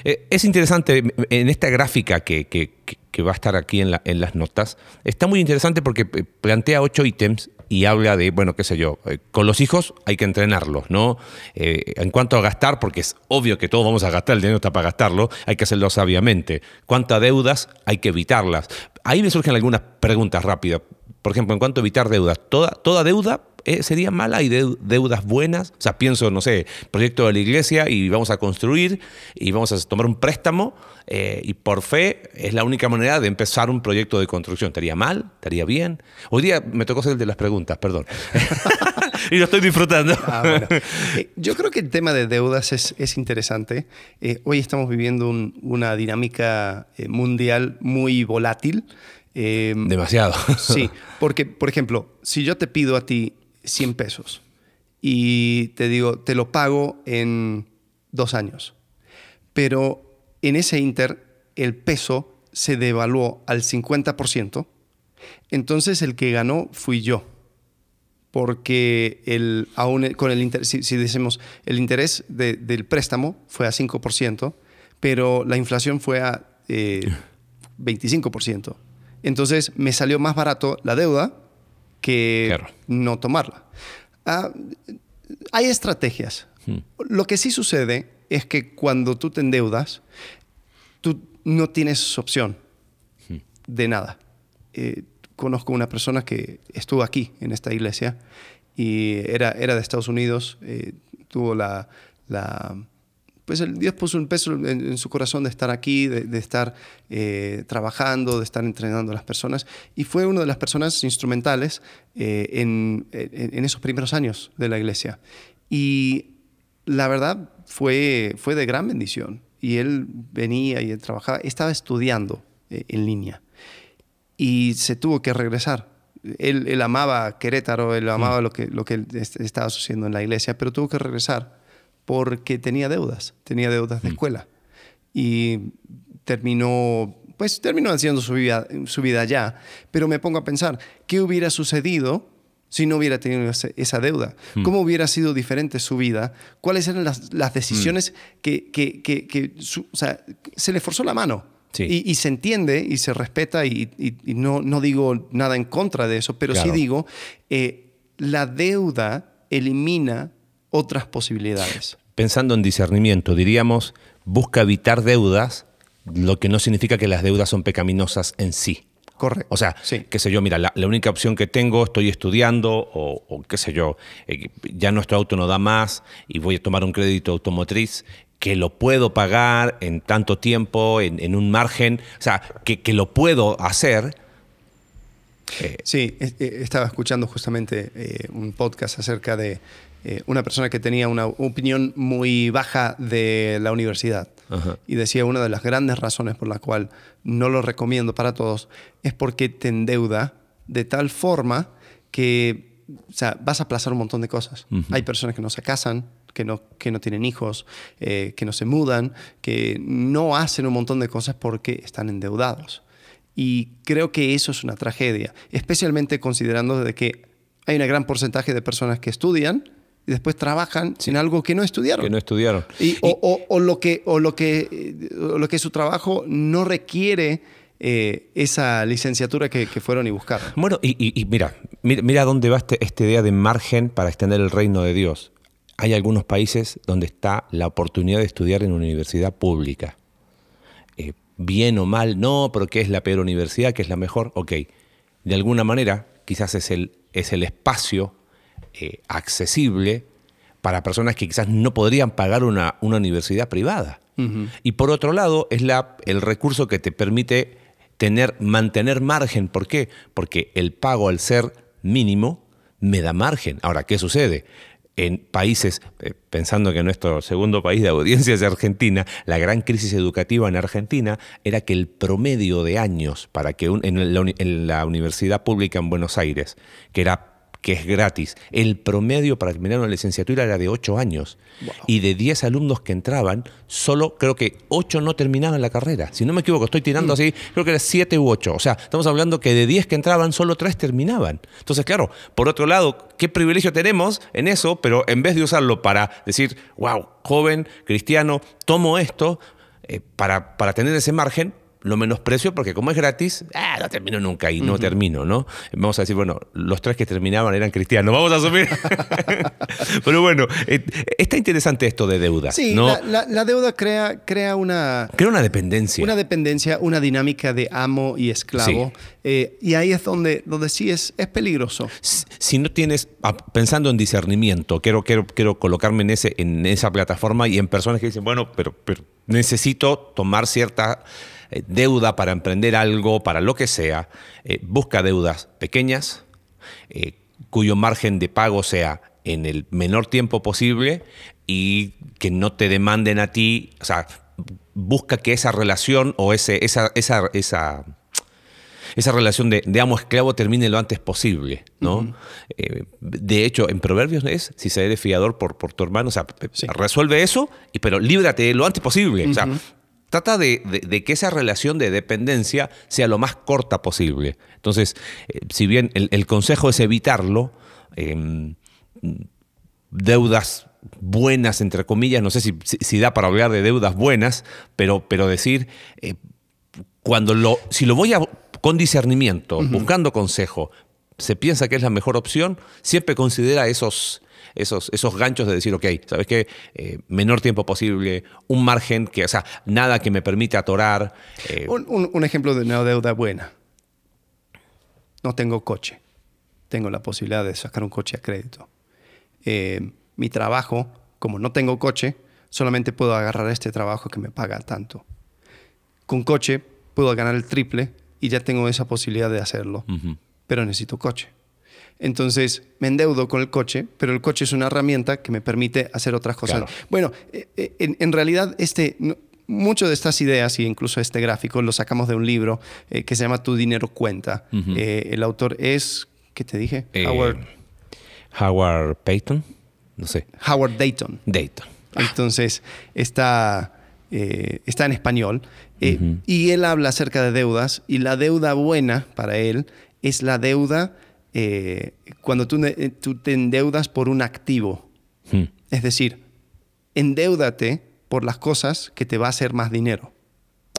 Eh, Es interesante, en esta gráfica que, que- que- que va a estar aquí en, la- en las notas, está muy interesante porque eh, plantea ocho ítems y habla de, bueno, qué sé yo, eh, con los hijos hay que entrenarlos, ¿no? Eh, en cuanto a gastar, porque es obvio que todos vamos a gastar, el dinero está para gastarlo, hay que hacerlo sabiamente. Cuanto a deudas, hay que evitarlas. Ahí me surgen algunas preguntas rápidas. Por ejemplo, en cuanto a evitar deudas, ¿toda, toda deuda eh, sería mala? ¿Hay deu- deudas buenas? O sea, pienso, no sé, proyecto de la iglesia y vamos a construir y vamos a tomar un préstamo eh, y por fe es la única manera de empezar un proyecto de construcción. ¿Estaría mal? ¿Estaría bien? Hoy día me tocó ser el de las preguntas, perdón. y lo estoy disfrutando. Ah, bueno. Eh, yo creo que el tema de deudas es, es interesante. Eh, hoy estamos viviendo un- una dinámica mundial muy volátil. Demasiado. Sí, porque, por ejemplo, si yo te pido a ti 100 pesos y te digo, te lo pago en dos años, pero en ese inter el peso se devaluó al 50%, entonces el que ganó fui yo. Porque el, con el si, decimos el interés de- del préstamo fue a 5%, pero la inflación fue a eh, 25%. Entonces me salió más barato la deuda que Claro. no tomarla. Ah, hay estrategias. Lo que sí sucede es que cuando tú te endeudas, tú no tienes opción de nada. Eh, conozco una persona que estuvo aquí en esta iglesia y era, era de Estados Unidos, eh, tuvo la, la- Pues el, Dios puso un peso en, en su corazón de estar aquí, de, de estar eh, trabajando, de estar entrenando a las personas y fue una de las personas instrumentales eh, en, en- en esos primeros años de la iglesia. Y la verdad fue, fue de gran bendición. Y él venía y él trabajaba, estaba estudiando eh, en línea y se tuvo que regresar. Él, él amaba Querétaro, él amaba lo, que, lo que estaba sucediendo en la iglesia, pero tuvo que regresar porque tenía deudas, tenía deudas de escuela. Y terminó, pues terminó haciendo su vida, su vida allá. Pero me pongo a pensar, ¿qué hubiera sucedido si no hubiera tenido esa deuda? ¿Cómo hubiera sido diferente su vida? ¿Cuáles eran las, las decisiones que, que- que- que su- o sea, se le forzó la mano? Sí. Y, y se entiende y se respeta y, y- y no, no digo nada en contra de eso, pero Claro. sí digo, eh, la deuda elimina otras posibilidades. Pensando en discernimiento, diríamos, busca evitar deudas, lo que no significa que las deudas son pecaminosas en sí. Correcto. O sea, Sí. qué sé yo, mira, la, la única opción que tengo, estoy estudiando o, o qué sé yo, eh, ya nuestro auto no da más y voy a tomar un crédito automotriz que lo puedo pagar en tanto tiempo, en, en un margen, o sea, que, que lo puedo hacer. Eh, Sí, eh, estaba escuchando justamente eh, un podcast acerca de eh, una persona que tenía una opinión muy baja de la universidad. Ajá. Y decía una de las grandes razones por la cual no lo recomiendo para todos es porque te endeuda de tal forma que o sea, vas a aplazar un montón de cosas. Hay personas que no se casan, que no, que no tienen hijos, eh, que no se mudan, que no hacen un montón de cosas porque están endeudados. Y creo que eso es una tragedia, especialmente considerando de que hay un gran porcentaje de personas que estudian y después trabajan sin algo que no estudiaron. Que no estudiaron. Y, o, lo que, o, lo que, lo que su trabajo no requiere eh, esa licenciatura que, fueron y buscaron. Bueno, y, mira, mira, dónde va este, esta idea de margen para extender el reino de Dios. Hay algunos países donde está la oportunidad de estudiar en una universidad pública. Eh, bien o mal, no, pero ¿qué es la peor universidad? ¿Qué es la mejor? Ok, de alguna manera quizás es el, es el espacio eh, accesible para personas que quizás no podrían pagar una, una universidad privada. Y por otro lado, es la, el recurso que te permite tener, mantener margen. ¿Por qué? Porque el pago al ser mínimo me da margen. Ahora, ¿qué sucede? en países, eh, pensando que nuestro segundo país de audiencia es Argentina, la gran crisis educativa en Argentina era que el promedio de años para que en la universidad pública en Buenos Aires, que era que es gratis. El promedio para terminar una licenciatura era de 8 años. Y de 10 alumnos que entraban, solo creo que 8 no terminaban la carrera. Si no me equivoco, estoy tirando mm. así, creo que era 7 u 8. O sea, estamos hablando que de 10 que entraban, solo 3 terminaban. Entonces, claro, por otro lado, qué privilegio tenemos en eso, pero en vez de usarlo para decir, wow, joven, cristiano, tomo esto, eh, para, para tener ese margen, lo menosprecio porque como es gratis, ah, no termino nunca y no termino, ¿no? Vamos a decir, bueno, los tres que terminaban eran cristianos, vamos a asumir. Pero bueno, eh, está interesante esto de deuda. Sí, ¿no? la, deuda crea, crea una... Crea una dependencia. Una dependencia, una dinámica de amo y esclavo. Eh, y ahí es donde, donde sí es, es peligroso. Si, no tienes, ah, pensando en discernimiento, quiero, quiero, quiero colocarme en, ese, en esa plataforma y en personas que dicen, bueno, pero, pero necesito tomar cierta eh, deuda para emprender algo, para lo que sea, eh, busca deudas pequeñas, eh, cuyo margen de pago sea en el menor tiempo posible y que no te demanden a ti, o sea, busca que esa relación o ese, esa, esa, esa, esa relación de, amo-esclavo termine lo antes posible. ¿no? de hecho, en Proverbios es, si se eres fiador por, por tu hermano, o sea, resuelve eso, y, pero líbrate lo antes posible. O sea, Trata de, que esa relación de dependencia sea lo más corta posible. Entonces, eh, si bien el, consejo es evitarlo, em, deudas buenas, entre comillas, no sé si, da para hablar de deudas buenas, pero, pero decir, eh, cuando lo, si lo voy a, con discernimiento, buscando consejo, se piensa que es la mejor opción, siempre considera esos, esos, esos ganchos de decir, ok, ¿sabes qué? Eh, menor tiempo posible, un margen que, o sea, nada que me permita atorar. Eh. Un, ejemplo de una deuda buena. No tengo coche. Tengo la posibilidad de sacar un coche a crédito. Eh, mi trabajo, como no tengo coche, solamente puedo agarrar este trabajo que me paga tanto. Con coche puedo ganar el triple y ya tengo esa posibilidad de hacerlo. Pero necesito coche. Entonces me endeudo con el coche, pero el coche es una herramienta que me permite hacer otras cosas. Bueno, eh, eh, en, realidad este, mucho de estas ideas, e incluso este gráfico, lo sacamos de un libro eh, que se llama Tu dinero cuenta. el autor es, ¿qué te dije? Howard. Howard Payton, no sé. Howard Dayton. Dayton. Entonces está, está en español. Y él habla acerca de deudas y la deuda buena para él es la deuda eh, cuando tú, tú, te endeudas por un activo. Hmm. Es decir, endeudate por las cosas que te va a hacer más dinero.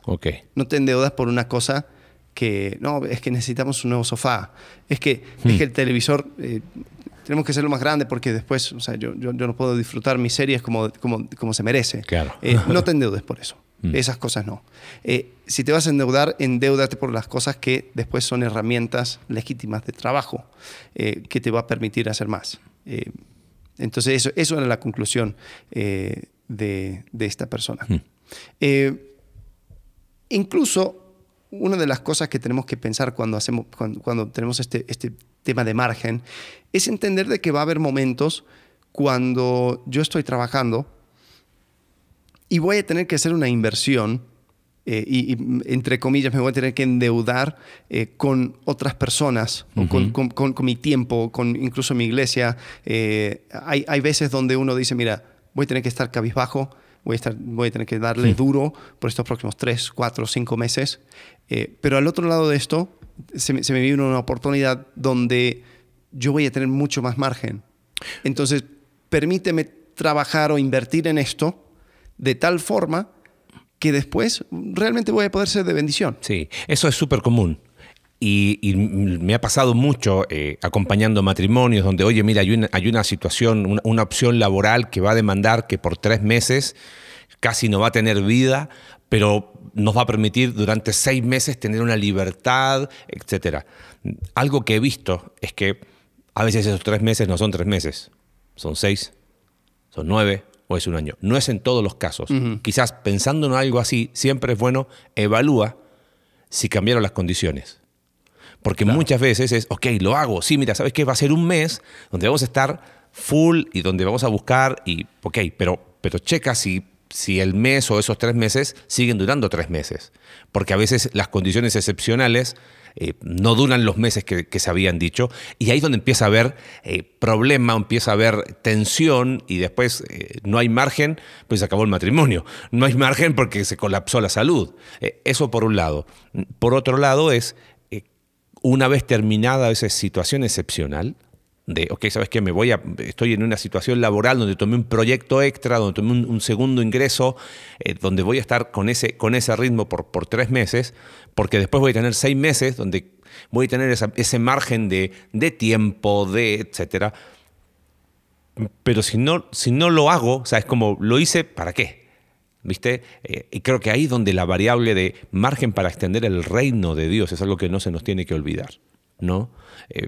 Okay. No te endeudas por una cosa que, no, es que necesitamos un nuevo sofá, es que, es hmm. que el televisor, eh, tenemos que hacerlo más grande porque después, o sea, yo, yo, no puedo disfrutar mis series como, como, como se merece. Claro. Eh, no te endeudes por eso. Mm. Esas cosas no. Eh, si te vas a endeudar, endeudate por las cosas que después son herramientas legítimas de trabajo eh, que te va a permitir hacer más. Eh, entonces, eso, eso era la conclusión de, esta persona. Mm. incluso, una de las cosas que tenemos que pensar cuando, hacemos, cuando, tenemos este, este tema de margen es entender de que va a haber momentos cuando yo estoy trabajando y voy a tener que hacer una inversión eh, y, entre comillas me voy a tener que endeudar eh, con otras personas, con, con, mi tiempo, con incluso mi iglesia. Eh, hay, hay, veces donde uno dice, mira, voy a tener que estar cabizbajo, voy a, estar, voy a tener que darle duro por estos próximos tres, cuatro, cinco meses. Pero al otro lado de esto, se me, se me viene una oportunidad donde yo voy a tener mucho más margen. Entonces, permíteme trabajar o invertir en esto de tal forma que después realmente voy a poder ser de bendición. Sí, eso es súper común. Y, me ha pasado mucho eh, acompañando matrimonios donde, oye, mira, hay una, hay una situación, una, opción laboral que va a demandar que por tres meses casi no va a tener vida, pero nos va a permitir durante seis meses tener una libertad, etc. Algo que he visto es que a veces esos tres meses no son tres meses, son seis, son nueve o es un año. No es en todos los casos. Quizás pensando en algo así, siempre es bueno, evalúa si cambiaron las condiciones. Porque muchas veces es, ok, lo hago, sí, mira, ¿sabes qué? Va a ser un mes donde vamos a estar full y donde vamos a buscar y, ok, pero, pero checa si, si el mes o esos tres meses siguen durando tres meses. Porque a veces las condiciones excepcionales eh, no duran los meses que, se habían dicho, y ahí es donde empieza a haber eh, problema, empieza a haber tensión, y después eh, no hay margen, pues se acabó el matrimonio. No hay margen porque se colapsó la salud. eso por un lado. Por otro lado es, una vez terminada esa situación excepcional, de, ok, ¿sabes qué? Me voy a, estoy en una situación laboral donde tomé un proyecto extra, donde tomé un, segundo ingreso, eh, donde voy a estar con ese, con ese ritmo por, por tres meses, porque después voy a tener seis meses donde voy a tener ese margen de, de, tiempo, de etcétera. Pero si no, si no lo hago, o sea, es como, ¿lo hice para qué? ¿Viste? Eh, y creo que ahí es donde la variable de margen para extender el reino de Dios es algo que no se nos tiene que olvidar, ¿no? Eh,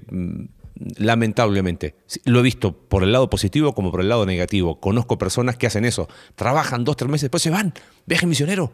lamentablemente. Lo he visto por el lado positivo como por el lado negativo. Conozco personas que hacen eso. Trabajan dos, tres meses, después se van. Viaje misionero.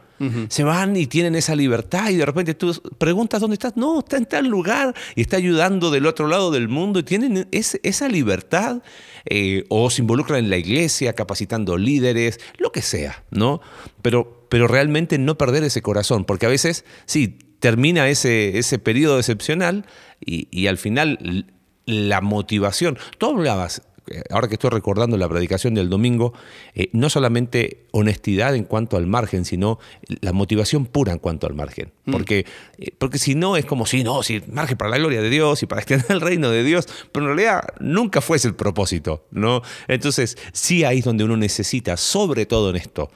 Se van y tienen esa libertad y de repente tú preguntas dónde estás. No, está en tal lugar y está ayudando del otro lado del mundo y tienen esa libertad. Eh, o se involucran en la iglesia, capacitando líderes, lo que sea, ¿no? Pero, pero realmente no perder ese corazón, porque a veces, sí, termina ese, ese periodo excepcional y, y al final la motivación. Tú hablabas, eh, ahora que estoy recordando la predicación del domingo, eh, no solamente honestidad en cuanto al margen, sino la motivación pura en cuanto al margen. Mm. Porque, eh, porque si no, es como si no, si margen para la gloria de Dios y para extender el reino de Dios, pero en realidad nunca fue ese el propósito. ¿no? Entonces, sí ahí es donde uno necesita, sobre todo en esto,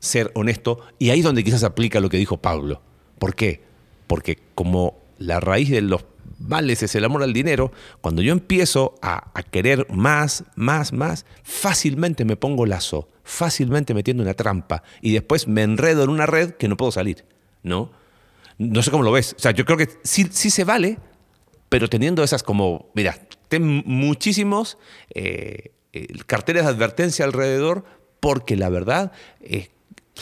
ser honesto, y ahí es donde quizás aplica lo que dijo Pablo. ¿Por qué? Porque como la raíz de los vales es el amor al dinero, cuando yo empiezo a, querer más, más, más, fácilmente me pongo lazo, fácilmente metiendo una trampa y después me enredo en una red que no puedo salir, ¿no? No sé cómo lo ves. O sea, yo creo que sí, sí se vale, pero teniendo esas como, mira, ten muchísimos eh, eh, carteles de advertencia alrededor porque la verdad es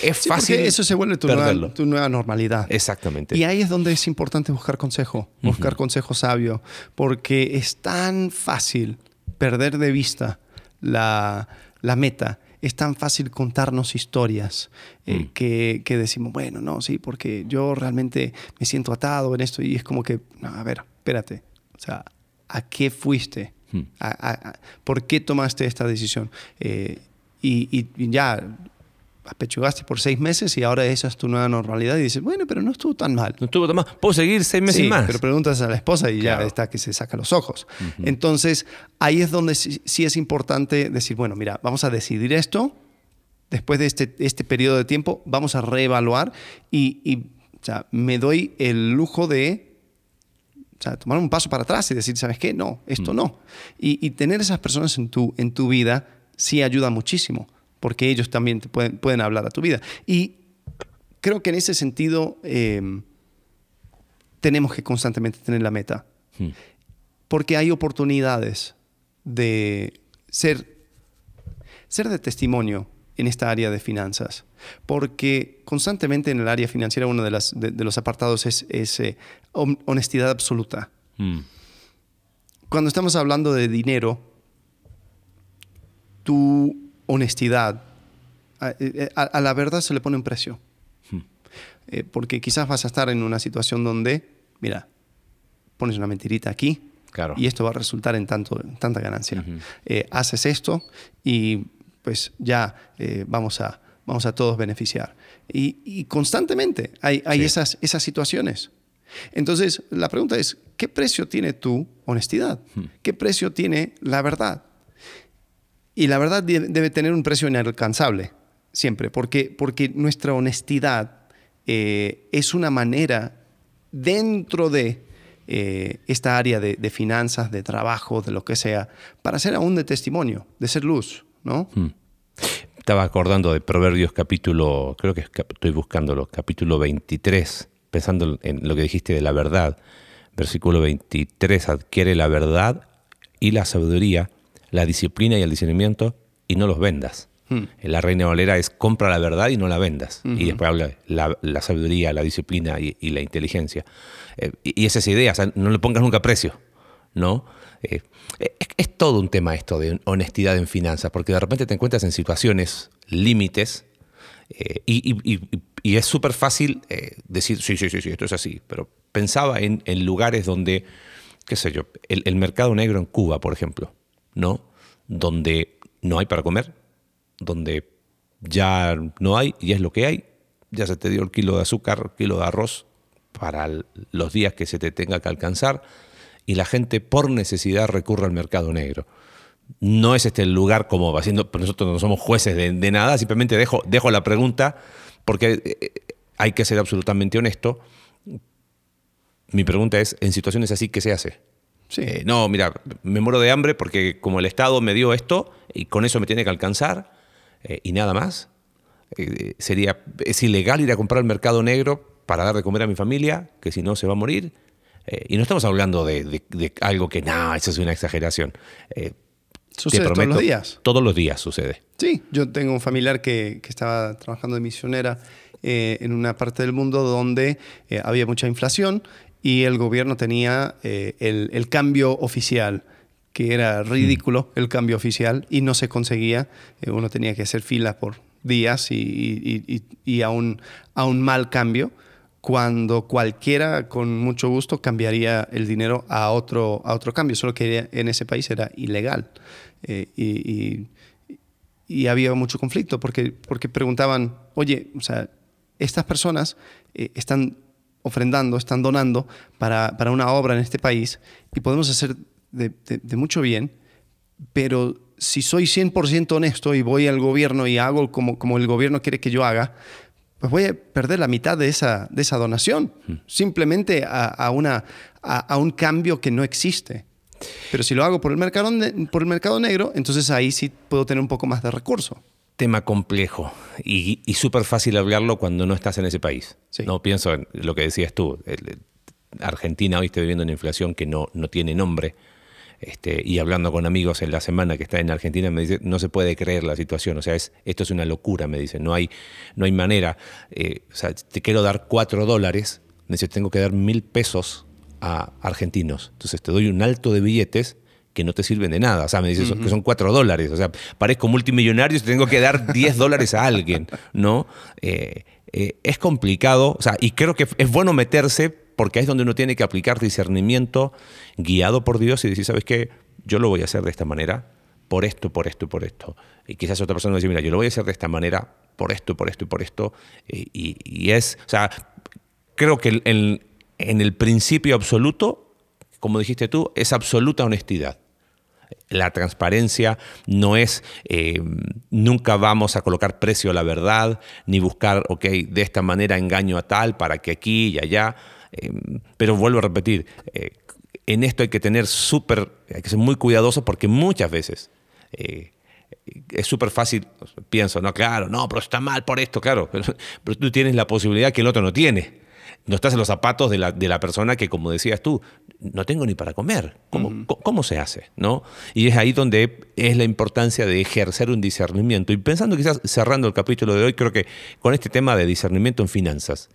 es fácil. eso se vuelve tu nueva, tu nueva, normalidad. Exactamente. Y ahí es donde es importante buscar consejo, buscar consejo sabio, porque es tan fácil perder de vista la, la meta. Es tan fácil contarnos historias eh, mm. que, que, decimos, bueno, no, sí, porque yo realmente me siento atado en esto y es como que, no, a ver, espérate, o sea, ¿a qué fuiste? Mm. ¿Por qué tomaste esta decisión? Eh, y, y, ya apechugaste por seis meses y ahora esa es tu nueva normalidad y dices, bueno, pero no estuvo tan mal. No estuvo tan mal. Puedo seguir seis meses más. Pero preguntas a la esposa y ya está que se saca los ojos. Entonces, ahí es donde sí, es importante decir, bueno, mira, vamos a decidir esto. Después de este, este periodo de tiempo, vamos a reevaluar y, o sea, me doy el lujo de o sea, tomar un paso para atrás y decir, ¿sabes qué? No, esto no. Y, y, tener esas personas en tu, en tu vida sí ayuda muchísimo porque ellos también te pueden, pueden hablar a tu vida. Y creo que en ese sentido em, tenemos que constantemente tener la meta, hmm. porque hay oportunidades de ser, ser de testimonio en esta área de finanzas, porque constantemente en el área financiera uno de, las, de, los apartados es, eh, honestidad absoluta. Hmm. Cuando estamos hablando de dinero, tú honestidad, eh, eh, a, la verdad se le pone un precio. Hmm. Eh, porque quizás vas a estar en una situación donde, mira, pones una mentirita aquí y esto va a resultar en tanto, tanta ganancia. haces esto y pues ya eh, vamos, a, vamos a todos beneficiar. Y, constantemente hay, hay esas, esas situaciones. Entonces, la pregunta es, ¿qué precio tiene tu honestidad? Hmm. ¿Qué precio tiene la verdad? Y la verdad debe tener un precio inalcanzable, siempre, porque, porque nuestra honestidad eh, es una manera dentro de eh, esta área de, finanzas, de trabajo, de lo que sea, para ser aún de testimonio, de ser luz, ¿no? Hmm. Estaba acordando de Proverbios capítulo, creo que estoy buscándolo, capítulo 23, pensando en lo que dijiste de la verdad. Versículo 23, adquiere la verdad y la sabiduría, la disciplina y el discernimiento, y no los vendas. Hmm. La Reina Valera es compra la verdad y no la vendas. Y después habla la, la sabiduría, la disciplina y, la inteligencia. Eh, y, esa es idea, no le pongas nunca precio, ¿no? Eh, es, todo un tema esto de honestidad en finanzas, porque de repente te encuentras en situaciones límites eh, y, es súper fácil decir, sí, sí, sí, sí, esto es así, pero pensaba en, lugares donde, qué sé yo, el, el mercado negro en Cuba, por ejemplo, ¿no? Donde no hay para comer, donde ya no hay y es lo que hay, ya se te dio el kilo de azúcar, el kilo de arroz para los días que se te tenga que alcanzar y la gente por necesidad recurre al mercado negro. No es este el lugar como haciendo, nosotros no somos jueces de, nada, simplemente dejo, dejo la pregunta porque eh, hay que ser absolutamente honesto. Mi pregunta es, en situaciones así, ¿qué se hace? Eh, no, mira, me muero de hambre porque como el Estado me dio esto y con eso me tiene que alcanzar, eh, y nada más. Eh, sería, es ilegal ir a comprar al mercado negro para dar de comer a mi familia, que si no se va a morir. Eh, y no estamos hablando de, algo que, no, eso es una exageración. sucede todos los días. Todos los días sucede. Sí, yo tengo un familiar que, que estaba trabajando de misionera en una parte del mundo donde había mucha inflación y el gobierno tenía el, el cambio oficial que era ridículo el cambio oficial y no se conseguía. Eh, uno tenía que hacer filas por días y, y, a, un, a, un, mal cambio, cuando cualquiera con mucho gusto cambiaría el dinero a otro, a otro cambio, solo que en ese país era ilegal. Eh, y, había mucho conflicto porque, porque preguntaban, oye, o sea, estas personas eh, están ofrendando, están donando para, para una obra en este país y podemos hacer de, mucho bien, pero si soy 100% honesto y voy al gobierno y hago como, como el gobierno quiere que yo haga, pues voy a perder la mitad de esa, de esa donación, hmm. simplemente a, una, a, un cambio que no existe. Pero si lo hago por el, mercado, por el mercado negro, entonces ahí sí puedo tener un poco más de recurso. Tema complejo y, y súper fácil hablarlo cuando no estás en ese país. No pienso en lo que decías tú. Argentina hoy está viviendo una inflación que no, no tiene nombre este, y hablando con amigos en la semana que está en Argentina, me dice, no se puede creer la situación, o sea, es, esto es una locura, me dice, no hay, no hay manera, eh, o sea, te quiero dar cuatro dólares, me dice, tengo que dar mil pesos a argentinos, entonces te doy un alto de billetes que no te sirven de nada. O sea, me dice que son cuatro dólares. O sea, parezco multimillonario y tengo que dar 10 dólares a alguien, ¿no? Eh, eh, es complicado, o sea, y creo que es bueno meterse porque es donde uno tiene que aplicar discernimiento guiado por Dios y decir, ¿sabes qué? Yo lo voy a hacer de esta manera, por esto, por esto y por esto. Y quizás otra persona va a decir, mira, yo lo voy a hacer de esta manera, por esto, por esto y por esto. Y, es, o sea, creo que en, el principio absoluto, como dijiste tú, es absoluta honestidad. La transparencia no es, eh, nunca vamos a colocar precio a la verdad, ni buscar, ok, de esta manera engaño a tal para que aquí y allá. Em, pero vuelvo a repetir, eh, en esto hay que tener súper, hay que ser muy cuidadoso porque muchas veces eh, es súper fácil, pienso, no, claro, no, pero está mal por esto, claro, pero, tú tienes la posibilidad que el otro no tiene. No estás en los zapatos de la, de la persona que, como decías tú, no tengo ni para comer. ¿Cómo, ¿Cómo, se hace? ¿no? Y es ahí donde es la importancia de ejercer un discernimiento. Y pensando quizás cerrando el capítulo de hoy, creo que con este tema de discernimiento en finanzas,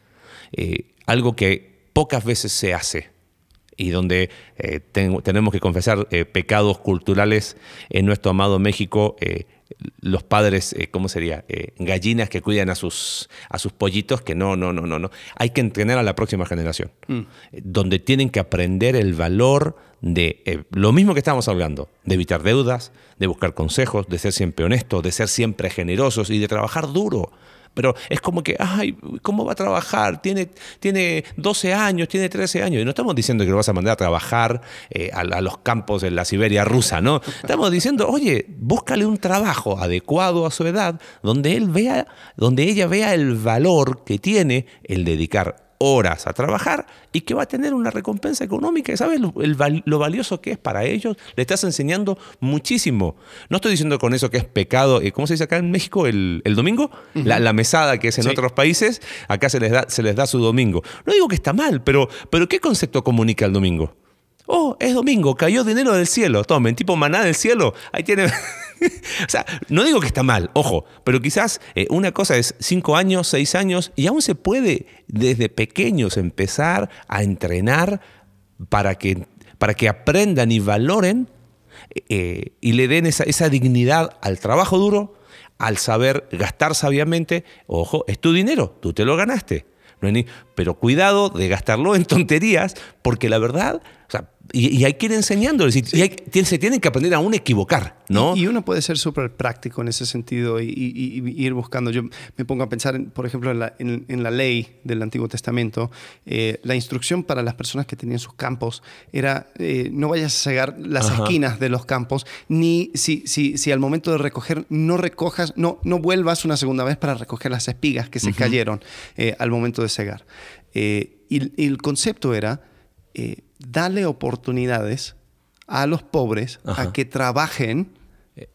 eh, algo que pocas veces se hace y donde eh, tenemos que confesar eh, pecados culturales en nuestro amado México, eh, los padres, ¿cómo sería? gallinas que cuidan a sus, a sus pollitos, que no, no, no, no, no. Hay que entrenar a la próxima generación, mm. donde tienen que aprender el valor de lo mismo que estamos hablando, de evitar deudas, de buscar consejos, de ser siempre honestos, de ser siempre generosos y de trabajar duro. Pero es como que, ay, ¿cómo va a trabajar? Tiene, tiene 12 años, tiene 13 años. Y no estamos diciendo que lo vas a mandar a trabajar eh, a, a, los campos en la Siberia rusa, ¿no? Estamos diciendo, oye, búscale un trabajo adecuado a su edad, donde él vea, donde ella vea el valor que tiene el dedicar horas a trabajar y que va a tener una recompensa económica. ¿Sabes lo, lo, valioso que es para ellos? Le estás enseñando muchísimo. No estoy diciendo con eso que es pecado, eh, ¿cómo se dice acá en México? El, el domingo, uh -huh. la, la, mesada que es en sí. otros países, acá se les, da, se les da su domingo. No digo que está mal, pero, pero ¿qué concepto comunica el domingo? Oh, es domingo, cayó dinero del cielo. Tomen, tipo maná del cielo. Ahí tiene. o sea, no digo que está mal, ojo, pero quizás eh, una cosa es cinco años, seis años, y aún se puede desde pequeños empezar a entrenar para que, para que aprendan y valoren eh, y le den esa, esa dignidad al trabajo duro, al saber gastar sabiamente. Ojo, es tu dinero, tú te lo ganaste. Pero cuidado de gastarlo en tonterías, porque la verdad, o sea, y, y, hay que ir enseñándoles. Y, sí. y hay, se tienen que aprender a aún equivocar, ¿no? Y, y uno puede ser súper práctico en ese sentido y, ir buscando. Yo me pongo a pensar, en, por ejemplo, en la, en, en la, ley del Antiguo Testamento. Eh, la instrucción para las personas que tenían sus campos era eh, no vayas a cegar las Ajá. esquinas de los campos, ni si, si, si, al momento de recoger no recojas, no, no vuelvas una segunda vez para recoger las espigas que se uh -huh. cayeron eh, al momento de cegar. Eh, y, el concepto era eh, darle oportunidades a los pobres Ajá. a que trabajen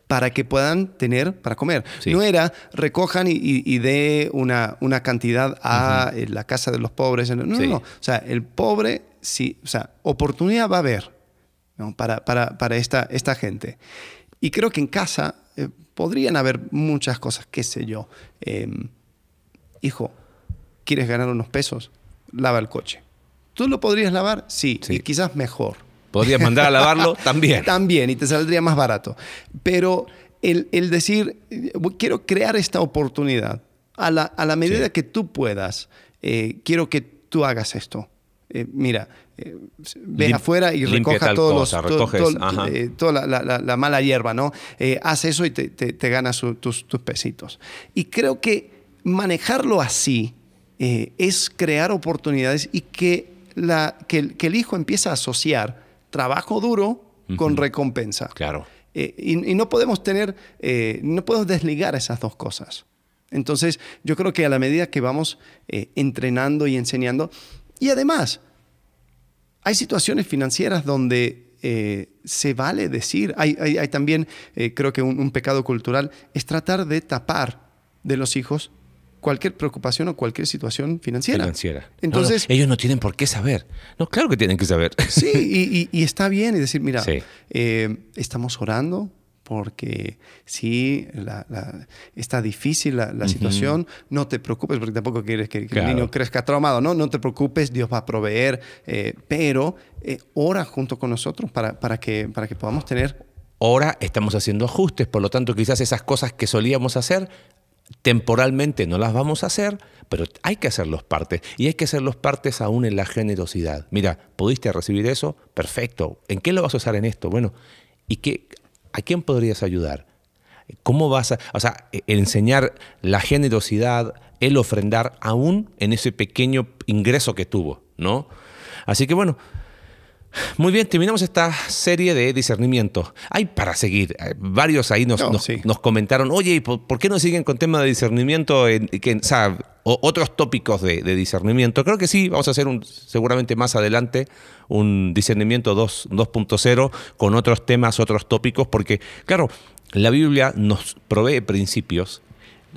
para que puedan tener para comer. Sí. No era recojan y, y, y dé una, una, cantidad a -huh. la casa de los pobres. No, no, sí. no. O sea, el pobre, sí, o sea, oportunidad va a haber ¿no? para, para, para esta, esta gente. Y creo que en casa eh, podrían haber muchas cosas, qué sé yo. Eh, hijo, ¿quieres ganar unos pesos? Lava el coche. ¿Tú lo podrías lavar? Sí, sí. y quizás mejor. Podrías mandar a lavarlo también. también, y te saldría más barato. Pero el, el decir, quiero crear esta oportunidad, a la, a la medida sí. que tú puedas, eh, quiero que tú hagas esto. Eh, mira, eh, Lim afuera y recoja todos cosa, los, todo, todo, eh, toda la, la, la, mala hierba, ¿no? Haz eso y te, te, te ganas su, tus, tus, pesitos. Y creo que manejarlo así es crear oportunidades y que, la, que, que el hijo empieza a asociar trabajo duro uh -huh. con recompensa. Claro. Eh, y, y, no podemos tener, eh, no podemos desligar esas dos cosas. Entonces, yo creo que a la medida que vamos eh, entrenando y enseñando, y además, hay situaciones financieras donde se vale decir, hay, hay, hay también, creo que un, un pecado cultural, es tratar de tapar de los hijos cualquier preocupación o cualquier situación financiera. Financiera. Entonces, no, no, ellos no tienen por qué saber. No, claro que tienen que saber. Sí, y, y, y está bien y decir, mira, sí. eh, estamos orando porque sí, la, la, está difícil la, la uh -huh. situación, no te preocupes porque tampoco quieres que, que claro. el niño crezca traumado, ¿no? No te preocupes, Dios va a proveer, eh, pero eh, ora junto con nosotros para, para, que, para que podamos tener Ahora estamos haciendo ajustes, por lo tanto quizás esas cosas que solíamos hacer temporalmente no las vamos a hacer, pero hay que hacerlos partes. Y hay que hacerlos partes aún en la generosidad. Mira, ¿pudiste recibir eso? Perfecto. ¿En qué lo vas a usar en esto? Bueno, ¿y qué, a quién podrías ayudar? ¿Cómo vas a, o sea, e, enseñar la generosidad, el ofrendar aún en ese pequeño ingreso que tuvo, ¿no? Así que bueno, muy bien, terminamos esta serie de discernimiento. Hay para seguir. Eh, varios ahí nos, no, nos, sí. nos comentaron, oye, ¿por, qué no siguen con tema de discernimiento? En, que, o sea, o, otros tópicos de, de, discernimiento. Creo que sí, vamos a hacer un, seguramente más adelante un discernimiento 2.0 con otros temas, otros tópicos, porque, claro, la Biblia nos provee principios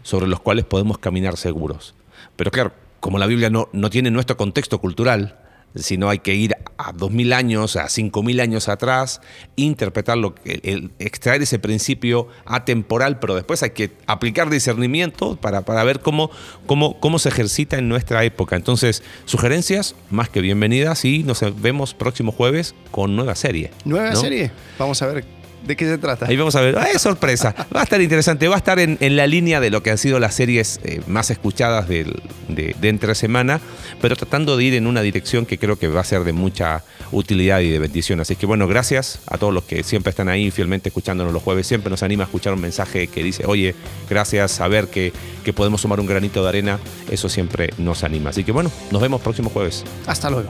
sobre los cuales podemos caminar seguros. Pero claro, como la Biblia no, no tiene nuestro contexto cultural, sino hay que ir a 2000 años, a 5000 años atrás, interpretarlo, el, el, extraer ese principio atemporal, pero después hay que aplicar discernimiento para, para ver cómo, cómo, cómo se ejercita en nuestra época. Entonces, sugerencias más que bienvenidas y nos vemos próximo jueves con nueva serie. Nueva ¿no? serie. Vamos a ver ¿De qué se trata? Ahí vamos a ver. ¡Ah, es sorpresa! Va a estar interesante. Va a estar en, la línea de lo que han sido las series eh, más escuchadas de, entre semana, pero tratando de ir en una dirección que creo que va a ser de mucha utilidad y de bendición. Así que bueno, gracias a todos los que siempre están ahí fielmente escuchándonos los jueves. Siempre nos anima a escuchar un mensaje que dice, oye, gracias, a ver que, que podemos sumar un granito de arena. Eso siempre nos anima. Así que bueno, nos vemos próximo jueves. Hasta luego.